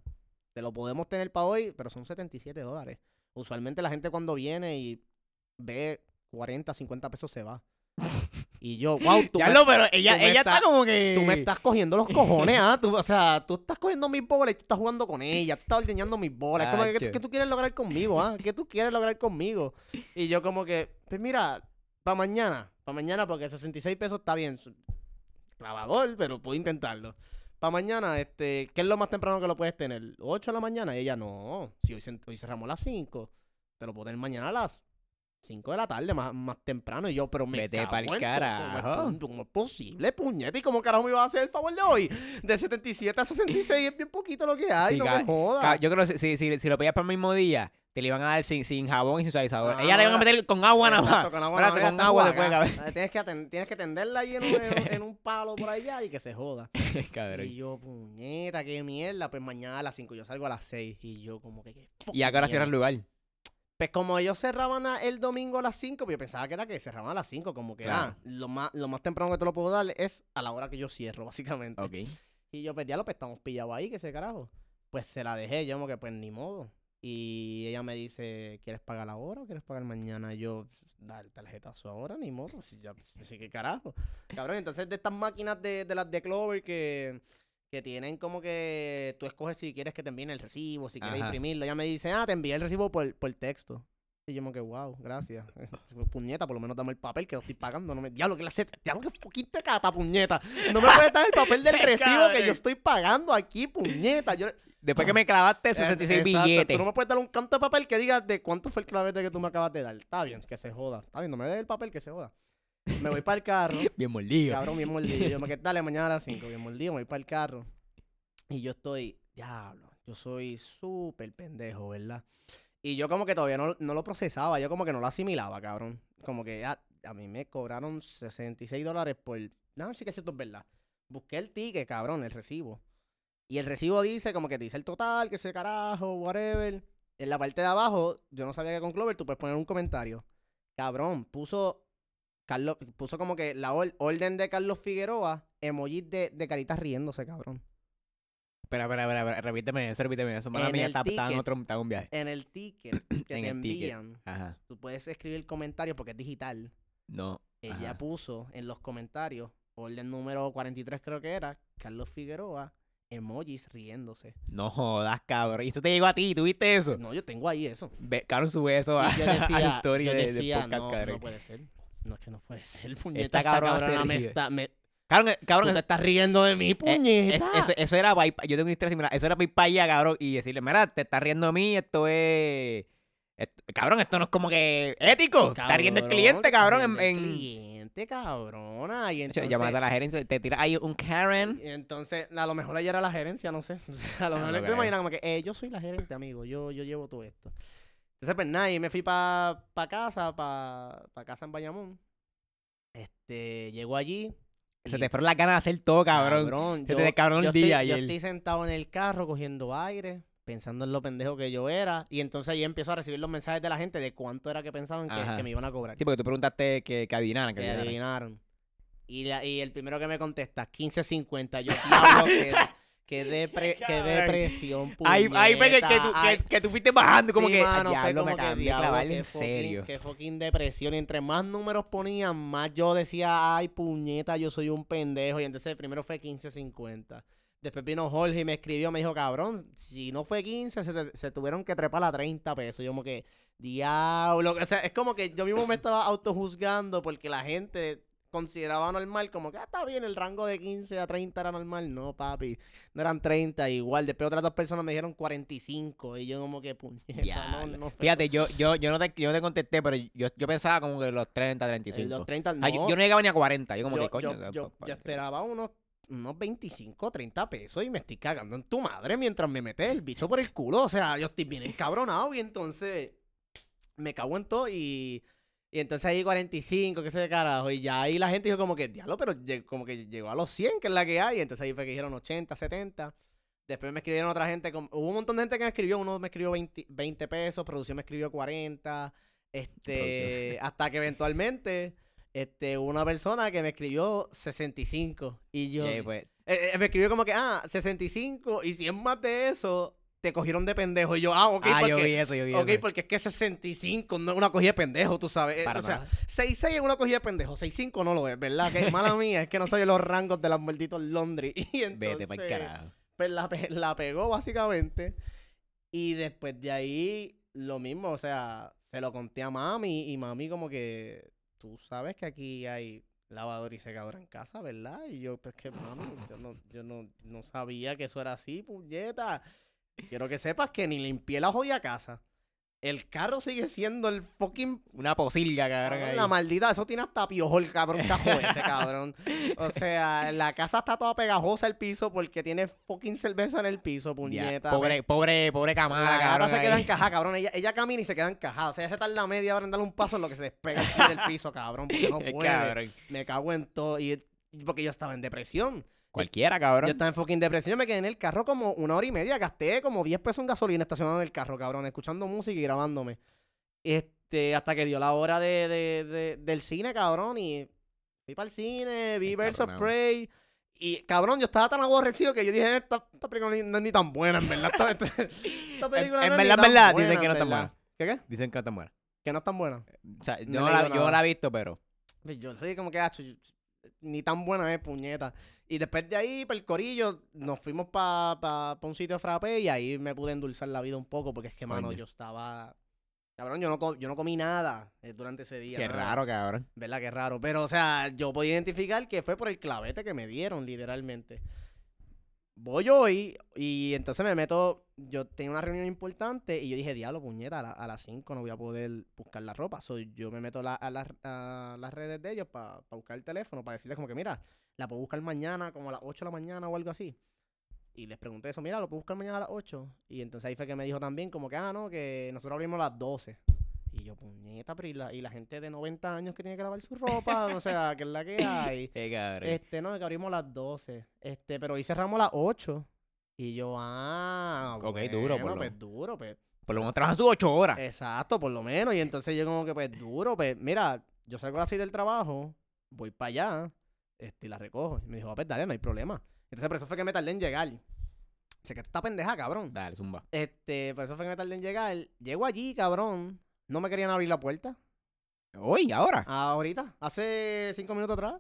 B: te lo podemos tener para hoy, pero son 77 dólares. Usualmente la gente cuando viene y ve 40, 50 pesos se va. <laughs> Y yo, wow, tú,
A: Ya
B: me,
A: lo, pero ella,
B: tú me
A: ella está como que.
B: tú me estás cogiendo los cojones, <laughs> ¿ah? Tú, o sea, tú estás cogiendo mis bolas y tú estás jugando con ella, tú estás ordeñando mis bolas. Es como que, ¿qué, tú quieres lograr conmigo, ah? ¿Qué tú quieres lograr conmigo? Y yo como que, pues mira, para mañana, para mañana, porque 66 pesos está bien. Clavador, pero puedo intentarlo. Para mañana, este, ¿qué es lo más temprano que lo puedes tener? ¿8 de la mañana? Y ella, no, si hoy, cerramos a las 5, te lo puedo tener mañana a las 5 de la tarde, más, más temprano. Y yo, pero me
A: Vete
B: en todo,
A: carajo.
B: ¿cómo es- ¿Cómo es posible, puñeta? ¿Y cómo carajo me iba a hacer el favor de hoy? De 77 a 66 es bien poquito lo que hay,
A: Sí,
B: no me jodas.
A: Yo creo que si, si, si lo pedías para el mismo día, te lo iban a dar sin, sin jabón y sin suavizador.
B: Ah,
A: Ella le iban a meter con agua nada más.
B: Exacto, con agua,
A: Ahora
B: nada más,
A: con agua después, cabrón.
B: Tienes que, aten- tienes que tenderla ahí en un, en- en un palo por allá y que se joda. <laughs>
A: Cabrón.
B: Y yo, puñeta, qué mierda. Pues mañana a las 5, yo salgo a las 6. Y yo, como que. ¿qué
A: Y acá ahora cierra el
B: mierda?
A: lugar.
B: Pues como ellos cerraban a- el domingo a las 5, pues yo pensaba que era que cerraban a las 5. Como que,
A: Claro.
B: ah, lo más, lo más temprano que te lo puedo dar es a la hora que yo cierro, <laughs> básicamente.
A: Ok.
B: Y yo, pues ya lo pues estamos pillados ahí, que se carajo. Pues se la dejé, yo como que pues ni modo. Y ella me dice, ¿quieres pagar ahora o quieres pagar mañana? Y yo, da el tarjetazo ahora, ni modo. Ya, así que carajo. <laughs> Cabrón, entonces de estas máquinas de, de las de Clover que, que tienen como que tú escoges si quieres que te envíen el recibo, si quieres
A: Ajá.
B: imprimirlo. Ella me dice, ah, te envié el recibo por, por texto. Y yo como que, wow, gracias. <laughs> Puñeta, por lo menos dame el papel que lo estoy pagando. No me... Diablo, que la set... Diablo, que te cata, puñeta. No me puedes dar el papel del <laughs> recibo que yo estoy pagando aquí, puñeta. Yo...
A: Después que me clavaste 66
B: Exacto,
A: billetes.
B: Tú no me puedes dar un canto de papel que diga de cuánto fue el clavete que tú me acabas de dar. Está bien, que se joda. Está bien, no me des el papel que se joda. Me voy para el carro. <laughs>
A: Bien mordido.
B: Cabrón, bien mordido. Yo me quedé, dale, mañana a las 5, bien mordido, me voy para el carro. Y yo estoy, diablo, yo soy súper pendejo, ¿verdad? Y yo como que todavía no, no lo procesaba, yo como que no lo asimilaba, cabrón. Como que ah, a mí me cobraron 66 dólares por... No, sí que esto es verdad. Busqué el ticket, cabrón, el recibo. Y el recibo dice como que te dice el total, que ese carajo, whatever. En la parte de abajo, yo no sabía que con Clover tú puedes poner un comentario. Cabrón, puso Carlos, puso como que la or- orden de Carlos Figueroa, emojis de, de caritas riéndose, cabrón.
A: Espera, espera, espera, espera, repíteme eso, repíteme eso. Mala
B: En
A: mía,
B: el
A: está, en
B: ticket.
A: otro, está un viaje.
B: En el ticket <clears throat> que
A: En
B: te
A: el ticket.
B: envían,
A: Ajá.
B: tú puedes escribir comentarios porque es digital.
A: No.
B: Ella
A: Ajá.
B: puso en los comentarios, orden número 43 creo que era, Carlos Figueroa, emojis riéndose.
A: No jodas, cabrón. Y eso te llegó a ti, ¿tuviste eso?
B: No, yo tengo ahí eso.
A: Ve, cabrón, sube eso a, <laughs> la
B: yo
A: de, de podcast,
B: no,
A: cabrón.
B: no puede ser. No, es que no puede ser, puñeta.
A: Esta cabrona
B: cabrona me está... Me,
A: Cabrón, eh, cabrón,
B: tú te
A: eso,
B: estás riendo de mí,
A: eh,
B: puñeta.
A: es- eso, eso era Yo tengo una historia similar. Eso era para allá, cabrón, y decirle, mira, te estás riendo de mí, esto es. esto- cabrón, esto no es como que ético. está riendo el cliente, cabrón. En, en-
B: cliente, cabrona. Y entonces...
A: llamate a la gerencia, te tira ahí un Karen.
B: y entonces, a lo mejor ella era la gerencia, no sé. <laughs> A lo
A: Ah,
B: mejor
A: no
B: te imaginas como que, eh, yo soy la gerente, amigo. Yo, yo llevo todo esto. Entonces, pues nada, y me fui para pa casa, para pa casa en Bayamón. Este, llego allí.
A: Se te fueron las ganas de hacer todo, cabrón. Se te descabrón el
B: yo estoy-
A: día
B: Yo estoy sentado en el carro cogiendo aire, pensando en lo pendejo que yo era. Y entonces ahí empiezo a recibir los mensajes de la gente de cuánto era que pensaban que, me iban a cobrar.
A: Sí, porque tú preguntaste que, que adivinaran. Que
B: que
A: adivinaran.
B: adivinaron. Y, la- y el primero que me contesta, 15.50. Yo, diablo, que, que, <laughs> depre- que
A: Cabrón.
B: depresión,
A: Ahí, ahí ve que, tú, que, que tú fuiste bajando, como que.
B: mano,
A: "Ah,
B: fue
A: diablo,
B: como
A: me
B: que, diablo, qué
A: en serio.
B: Qué fucking depresión. Y entre más números ponían, más yo decía, ay, puñeta, yo soy un pendejo. Y entonces el primero fue 15.50. Después vino Jorge y me escribió, me dijo, cabrón, si no fue 15, se, te- se tuvieron que trepar a 30 pesos. Yo como que, diablo. O sea, es como que yo mismo me estaba autojuzgando porque la gente consideraba normal, como que ah, está bien, el rango de 15 a 30 era normal. No, papi, no eran 30 igual. Después otras dos personas me dijeron 45 y yo como que, puñeta, no,
A: Fíjate, yo, <laughs> yo, yo, no te, yo no te contesté, pero yo, yo pensaba como que los 30,
B: Eh,
A: 35.
B: Los 30, no.
A: Yo, yo no llegaba ni a 40. Yo como
B: yo,
A: que coño.
B: yo- yo- esperaba unos, unos 25, 30 pesos y me estoy cagando en tu madre mientras me metes el bicho por el culo. O sea, yo estoy bien encabronado y entonces me cago en todo y, y entonces ahí 45, qué sé de carajo. Y ya ahí la gente dijo como que, diablo, pero como que llegó a los 100, que es la que hay. Y entonces ahí fue que dijeron 80, 70. Después me escribieron otra gente. como- hubo un montón de gente que me escribió. Uno me escribió 20, 20 pesos, producción me escribió 40. Este, hasta que eventualmente este, una persona que me escribió 65. Y yo.
A: y ahí, pues,
B: eh, eh, me escribió como que, ah, 65. Y si es más de eso, te cogieron de pendejo. Y yo, ah, ok,
A: ah,
B: porque,
A: yo vi eso, yo vi
B: ok,
A: eso.
B: porque es que 65 no es una cogida de pendejo, tú sabes. Eh,
A: Para
B: o sea,
A: nada.
B: 6-6 es una cogida de pendejo, 6-5 no lo es, ¿verdad? Que mala mía, es que no soy los rangos de los malditos Londres. <laughs> Y entonces,
A: Vete para el carajo.
B: pues la, la pegó básicamente. Y después de ahí, lo mismo, o sea, se lo conté a mami y mami como que, tú sabes que aquí hay lavadora y secadora en casa, ¿verdad? Y yo, pues que mami, yo no, yo no, no sabía que eso era así, puñeta. Quiero que sepas que ni limpié la jodida casa. El carro sigue siendo el fucking
A: Una posilga, cabrón. Ahí.
B: la maldita, eso tiene hasta piojo el cabrón cajo ese, cabrón. O sea, la casa está toda pegajosa el piso porque tiene fucking cerveza en el piso, puñeta.
A: Pobre, pobre, pobre camada,
B: la
A: cabrón.
B: se queda encajada, cabrón. Ella, ella camina y se queda encajada. O sea, ella se tarda media hora en darle un paso en lo que se despega del piso, cabrón. Porque no <laughs> puede. Me cago en todo. Y porque yo estaba en depresión.
A: Cualquiera, cabrón.
B: Yo estaba en fucking depresión. Yo me quedé en el carro como una hora y media. Gasté como 10 pesos en gasolina estacionado en el carro, cabrón. Escuchando música y grabándome. Este, hasta que dio la hora de, de- de- del cine, cabrón. Y fui para el cine, vi Birds of. Prey. Y, cabrón, yo estaba tan aborrecido que yo dije, esta, esta película ni- no es ni tan buena, en verdad. Esta, <laughs> película
A: en
B: no es ni
A: verdad, en
B: tan
A: verdad,
B: buena,
A: dicen que no
B: en
A: está
B: verdad. ¿Qué qué?
A: Dicen que no está buena.
B: Que no es tan buena.
A: O sea, yo, no la, yo he visto, pero...
B: Pues Yo sé como que, hacho, ni tan buena es, puñeta. Y después de ahí, para el corillo, nos fuimos para pa, pa un sitio de frappé y ahí me pude endulzar la vida un poco porque es que, mano, yo estaba... Cabrón, yo no, yo no comí nada eh, durante ese día.
A: Qué
B: nada.
A: raro, cabrón.
B: ¿Verdad? Qué raro. Pero, o sea, yo podía identificar que fue por el clavete que me dieron, literalmente. Voy hoy y entonces me meto. Yo tenía una reunión importante y yo dije, diablo, puñeta, a, la- a las 5 no voy a poder buscar la ropa. So, yo me meto la- a, las- a las redes de ellos para buscar el teléfono, para decirles como que, mira, la puedo buscar mañana, como a las 8 de la mañana o algo así. Y les pregunté eso, mira, lo puedo buscar mañana a las 8. Y entonces ahí fue que me dijo también, como que, ah, no, que nosotros abrimos a las 12. Y yo, puñeta, pero y la, y la gente de 90 años que tiene que lavar su ropa, o sea, que es la que hay. <laughs>
A: Qué cabrón.
B: Este, no, que abrimos a las 12. Este, pero hoy cerramos a las 8. Y yo, ah,
A: Ok,
B: bueno,
A: duro, por lo-
B: pues duro, pues.
A: Por lo menos trabaja sus ocho horas.
B: Exacto, por lo menos. Y entonces yo como que, pues, duro, pues, mira, yo salgo a las 6 del trabajo, voy para allá, este, y la recojo. Y me dijo, pues dale, no hay problema. Entonces, por eso fue que me tardé en llegar. Che, que esta pendeja, cabrón.
A: Dale, zumba.
B: Este, por eso fue que me tardé en llegar. Llego allí, cabrón. No me querían abrir la puerta.
A: Hoy, ahora.
B: Ahorita, hace cinco minutos atrás.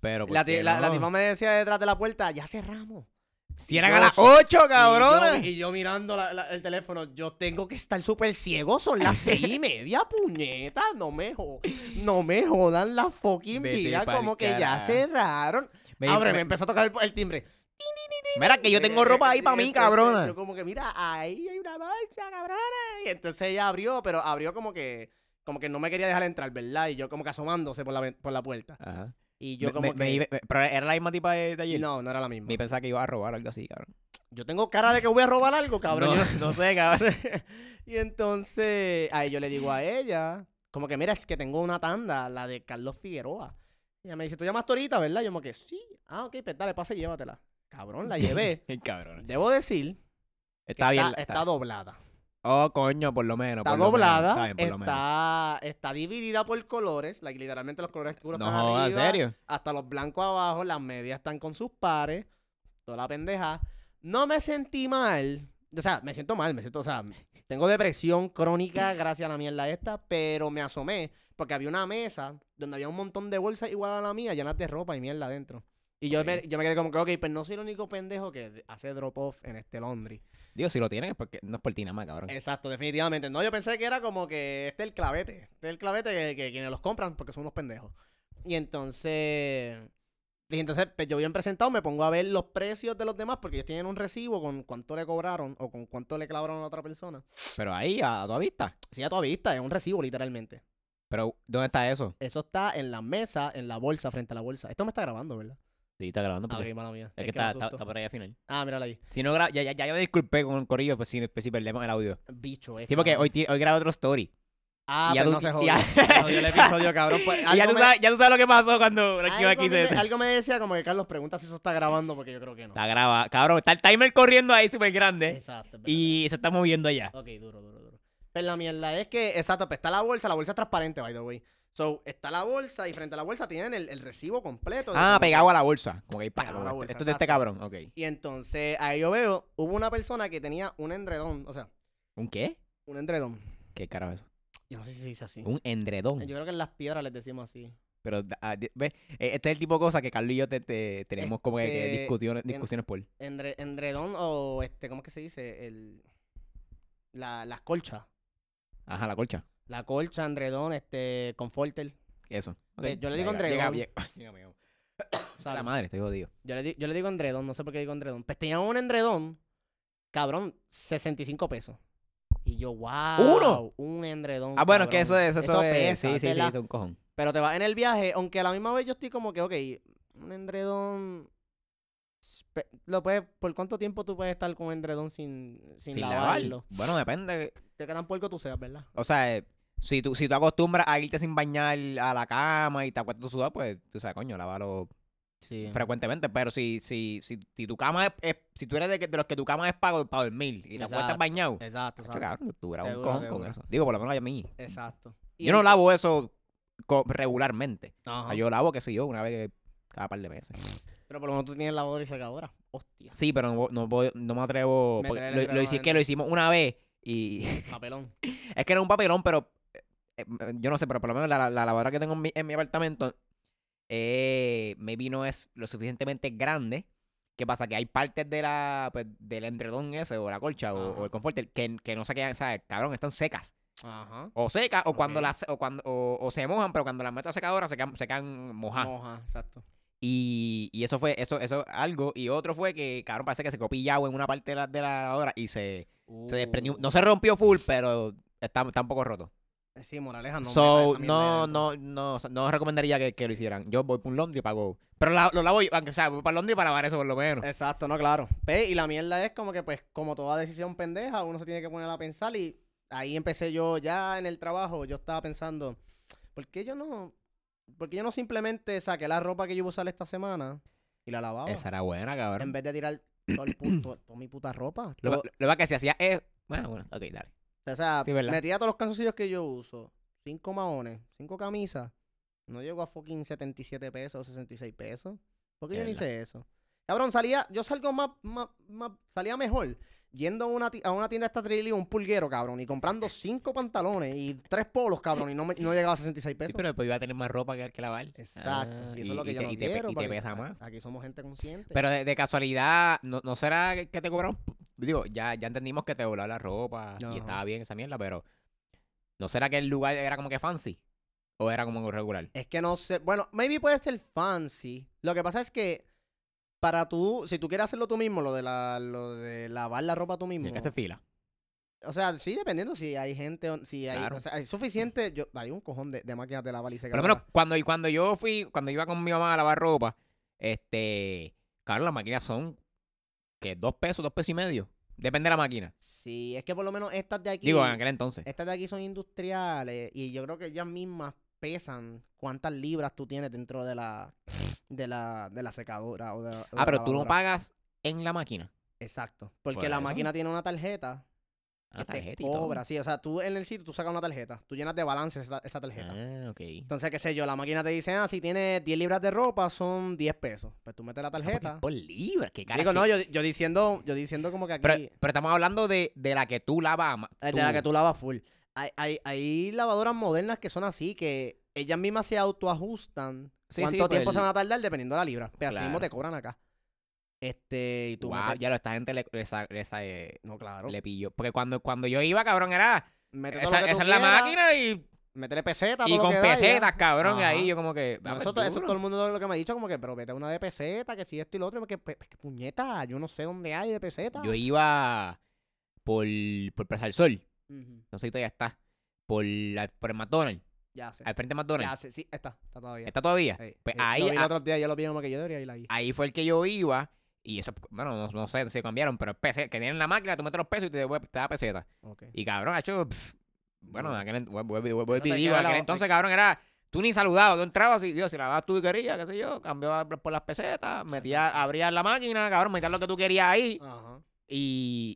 A: Pero, ¿por
B: La,
A: qué
B: ti- la, la
A: no?
B: tipa me decía detrás de la puerta, ya cerramos.
A: Si eran a las
B: sé-
A: ocho,
B: Y yo-
A: cabrón.
B: Y yo, mirando la- la- el teléfono, yo tengo que estar súper ciego, son las seis y media, puñeta, no me no me jodan la fucking vida, como que ya cerraron. Abre, me empezó a tocar el, el timbre.
A: Mira que yo tengo ropa ahí para mí, <laughs> cabrona.
B: Yo como que, mira, ahí hay una bolsa, cabrona. Y entonces ella abrió, pero abrió como que, como que no me quería dejar entrar, ¿verdad? Y yo como que asomándose por la, por la puerta.
A: Ajá.
B: Y yo
A: Me-
B: como
A: me-
B: que...
A: me pero era la misma tipa de, ayer.
B: no, no era la misma.
A: Me pensaba que iba a robar algo así, cabrón.
B: Yo tengo cara de que voy a robar algo, cabrón.
A: No,
B: Yo-
A: no sé, cabrón. <laughs>
B: y entonces, ahí yo le digo a ella, como que mira, es que tengo una tanda, la de Carlos Figueroa. Y ella me dice, ¿tú llamaste ahorita, verdad? Yo como que, sí. Ah, ok, pues dale, pasa y llévatela. Cabrón, la llevé. <laughs>
A: Cabrón.
B: Debo decir que
A: Está bien.
B: está, está doblada.
A: Oh, coño, por lo menos.
B: Está
A: por lo menos.
B: doblada,
A: Está bien, por lo menos.
B: está, está dividida por colores, like, literalmente los colores oscuros
A: No
B: están
A: jodas, ¿en
B: arriba,
A: serio?
B: hasta los blancos abajo, las medias están con sus pares, toda la pendeja. No me sentí mal, o sea, me siento mal, me siento, o sea, tengo depresión crónica <clears throat> gracias a la mierda esta, pero me asomé porque había una mesa donde había un montón de bolsas igual a la mía, llenas de ropa y mierda adentro. Y yo, me, yo me quedé como que, ok, pues no soy el único pendejo que hace drop-off en este laundry.
A: Digo, si lo tienen es porque no es por ti nada más, cabrón.
B: Exacto, definitivamente. No, yo pensé que era como que este es el clavete. Este es el clavete que, que quienes los compran porque son unos pendejos. Y entonces. Y entonces, pues yo bien presentado, me pongo a ver los precios de los demás porque ellos tienen un recibo con cuánto le cobraron o con cuánto le clavaron a la otra persona.
A: Pero ahí, a toda vista.
B: Sí, a toda vista, es un recibo literalmente.
A: Pero, ¿dónde está eso?
B: Eso está en la mesa, en la bolsa, frente a la bolsa. Esto me está grabando, ¿verdad?
A: Sí, está grabando.
B: Ah, ok, mala mía.
A: es que está, está,
B: asustó.
A: está por ahí al final.
B: Ah, mírala ahí.
A: Si no gra- ya, ya, ya yo me disculpé con el corillo, pues si, pues si perdemos el audio.
B: Bicho, ese.
A: Sí, porque hoy, ti- hoy grabé otro story.
B: Ah,
A: y ya
B: pues
A: tú-
B: no se jodió.
A: ya- <laughs>
B: Se jodió el episodio, cabrón. Pues, <laughs>
A: Y ya
B: algo
A: tú,
B: me-
A: sabes, ya tú sabes lo que pasó cuando
B: algo, me, algo me decía como que Carlos pregunta si eso está grabando porque yo creo que no.
A: Está grabado. Cabrón, está el timer corriendo ahí súper grande.
B: Exacto. es verdad.
A: Y se está moviendo allá.
B: Ok, duro, duro, duro. Pero la mierda es que, exacto, pues está la bolsa, la bolsa es transparente, by the way. So, está la bolsa y frente a la bolsa tienen el, el recibo completo. de
A: Ah,
B: como que-
A: pegado a la bolsa. Como que ahí,
B: Pegado la
A: como
B: bolsa,
A: Esto es de este cabrón. Ok.
B: Y entonces, ahí yo veo, hubo una persona que tenía un endredón, o sea,
A: ¿Un qué?
B: un endredón.
A: ¿Qué carajo es eso?
B: Yo no sé si se dice así.
A: Un endredón.
B: Yo creo que en las piedras les decimos así.
A: Pero, ah, di- ve, eh, este es el tipo de cosa que Carlos y yo te, te- tenemos como que, que
B: Este,
A: discusiones,
B: en-
A: discusiones
B: por.Endre- endredón o, este, ¿cómo es que se dice? El, la, las colchas.
A: Ajá, la colcha.
B: La colcha, endredón, este, conforter.
A: Eso.
B: Eh, yo le digo. ¿sabes? <laughs>
A: La madre, estoy jodido.
B: Yo le, yo le digo endredón, no sé por qué digo endredón. Pues tenía un endredón, cabrón, 65 pesos. Y yo, wow.
A: ¿Uno?
B: Un endredón.
A: Ah, bueno, es que
B: cabrón.
A: eso es, eso, es,
B: pesa,
A: sí,
B: es
A: sí, sí,
B: verdad.
A: es un cojón.
B: Pero te vas en el viaje, aunque a la misma vez yo estoy como que, ok, un endredón. Lo puedes, ¿Por cuánto tiempo tú puedes estar con un endredón sin, sin,
A: Sin lavar.
B: lavarlo?
A: Bueno, depende.
B: De qué tan puerco tú seas, ¿verdad?
A: O sea, eh, si tú, si tú acostumbras a irte sin bañar a la cama y te acuestas tu sudado, pues tú sabes, coño, lávalo
B: Sí.
A: frecuentemente. Pero si, si, si, si tu cama es, es- si tú eres de, que- de los que tu cama es para, para dormir y te acuestas
B: Exacto.
A: bañado,
B: Exacto, exacto.
A: cabrón, tú grabas un cojón con eso. Digo, por lo menos a mí.
B: Exacto.
A: Yo no lavo eso regularmente.
B: Ajá.
A: Yo lavo, qué sé yo, una vez cada par de meses.
B: Pero por lo menos tú tienes lavadora y secadora. Hostia.
A: Sí, pero no, no, no me atrevo.
B: el
A: lo, hice- que lo hicimos una vez y
B: Papelón. <laughs>
A: es que era un papelón, pero yo no sé, pero por lo menos la, la lavadora que tengo en mi, en mi apartamento, eh, maybe no es lo suficientemente grande. ¿Qué pasa? Que hay partes de la, pues, del endredón ese, o la colcha, o, el conforter, que, que no se quedan, ¿sabes? Cabrón, están secas.
B: Ajá.
A: O secas, o cuando las, o cuando, o, o se mojan, pero cuando las meto a secadora se quedan, se quedan mojadas.
B: Moja, exacto.
A: Y, y eso fue, eso, eso algo. Y otro fue que, cabrón, parece que se pillado en una parte de la, de la lavadora y se, se desprendió.
B: Uh.
A: No se rompió full, pero está, está un poco roto.
B: Sí, moraleja, no.
A: so,
B: ahí
A: no, no, no, o sea, no recomendaría que, que lo hicieran. Yo voy por un laundry y pago. Pero la- lo lavo yo, aunque sea, voy para laundry para lavar eso por lo menos.
B: Exacto, no, claro. Ve, y la mierda es como que, pues, como toda decisión pendeja, uno se tiene que poner a pensar y ahí empecé yo ya en el trabajo, yo estaba pensando, ¿por qué yo no, por qué yo no simplemente saqué la ropa que yo iba a usar esta semana y la lavaba?
A: Esa era buena, cabrón.
B: En vez de tirar todo el puto, toda mi puta ropa.
A: Lo,
B: todo-
A: lo, lo que se hacía es. Bueno, bueno, ok, dale.
B: O sea, metía todos los calzoncillos que yo uso, cinco maones, cinco camisas, no llego a fucking 77 pesos, 66 pesos. ¿Por qué
A: Es
B: yo no hice eso? Cabrón, salía, yo salgo más, más, más- salía mejor yendo a una, a una tienda esta trilli, un pulguero, cabrón, y comprando cinco pantalones y tres polos, cabrón, y no, me- no llegaba a 66 pesos.
A: Sí, pero después iba a tener más ropa que, que lavar.
B: Exacto.
A: Ah,
B: y eso es lo que yo
A: te,
B: no
A: y te
B: quiero.
A: y te pesa más.
B: Aquí somos gente consciente.
A: Pero de, de casualidad, ¿no, no será que que te cobraron? Digo, ya, ya entendimos que te volaron la ropa
B: Ajá.
A: y estaba bien esa mierda, pero ¿no será que el lugar era como que fancy? ¿O era como regular?
B: Es que no sé. Bueno, maybe puede ser fancy. Lo que pasa es que para tú, si tú quieres hacerlo tú mismo, lo de la, lo de lavar la ropa tú mismo.
A: Tienes que hacer fila.
B: O sea, sí, dependiendo si hay gente, si hay,
A: Claro.
B: o sea, hay suficiente. Yo, hay un cojón de, de máquinas de lavar y secar.
A: Por lo menos cuando yo fui, cuando iba con mi mamá a lavar ropa, este, claro, las máquinas son que dos pesos, dos pesos y medio. Depende de la máquina.
B: Sí, es que por lo menos estas de aquí.
A: Digo, en aquel entonces.
B: Estas de aquí son industriales y yo creo que ellas mismas pesan cuántas libras tú tienes dentro de la de la, de la secadora o de, o de
A: Ah,
B: la
A: pero tú no pagas en la máquina.
B: Exacto, porque
A: Por
B: la
A: eso.
B: máquina tiene una tarjeta Que te
A: todo.
B: cobra, sí, o sea, tú en el sitio tú sacas una tarjeta, tú llenas de balance esa, esa tarjeta.
A: Ah, ok.
B: Entonces, qué sé yo, la máquina te dice, ah, si tienes 10 libras de ropa son 10 pesos. Pues tú metes la
A: Ah,
B: tarjeta.
A: por libra, qué cara.
B: Digo,
A: que-
B: no, yo, yo diciendo, yo diciendo como que aquí,
A: pero, pero estamos hablando de, de la que tú lavas.
B: eh, de la que tú lavas full. Hay, hay, hay lavadoras modernas que son así, que ellas mismas se autoajustan
A: Sí,
B: cuánto
A: sí,
B: tiempo
A: el-
B: se van a tardar dependiendo de la libra. Pero así mismo te cobran acá. Este, y tú
A: Wow,
B: metes-
A: ya lo, esta gente le, le, sa- le sa- eh,
B: No, claro.
A: le pilló. Porque cuando, cuando yo iba, cabrón, era.
B: Todo
A: Esa, esa es la máquina y,
B: Métele peseta,
A: y con
B: da ya.
A: pesetas, cabrón. Y ahí yo como que.
B: No,
A: ah,
B: eso,
A: pues,
B: eso
A: duro.
B: todo el mundo lo que me ha dicho, como que, pero vete una de peseta, que si esto y lo otro, que, que, que puñeta, yo no sé dónde hay de peseta.
A: Yo iba por, por Plaza del Sol.
B: Ujú,
A: No sé si todavía está. Por, la- por el McDonald's.
B: Ya sé.
A: Al frente de
B: Ya
A: McDonald's.
B: sé, sí, está, está todavía.
A: ¿Está todavía?
B: Sí,
A: Pues
B: sí,
A: ahí,
B: Lo vi el
A: ah,
B: otro día, yo lo vi como que yo debería ir ahí.
A: ahí fue el que yo iba. Y eso, bueno, no, no sé si cambiaron, pero que tienen la máquina, tú metes los pesos y te, devuelve- te da peseta. Y cabrón, ha hecho. pff, bueno, en aquel, digo, en aquel entonces, cabrón, era. Tú ni saludado, tú entrabas y Dios, si la vas tú y querías, qué sé yo, cambiaba por las pesetas, metías, abrías la máquina, cabrón, metías lo que tú querías ahí
B: Ajá.
A: y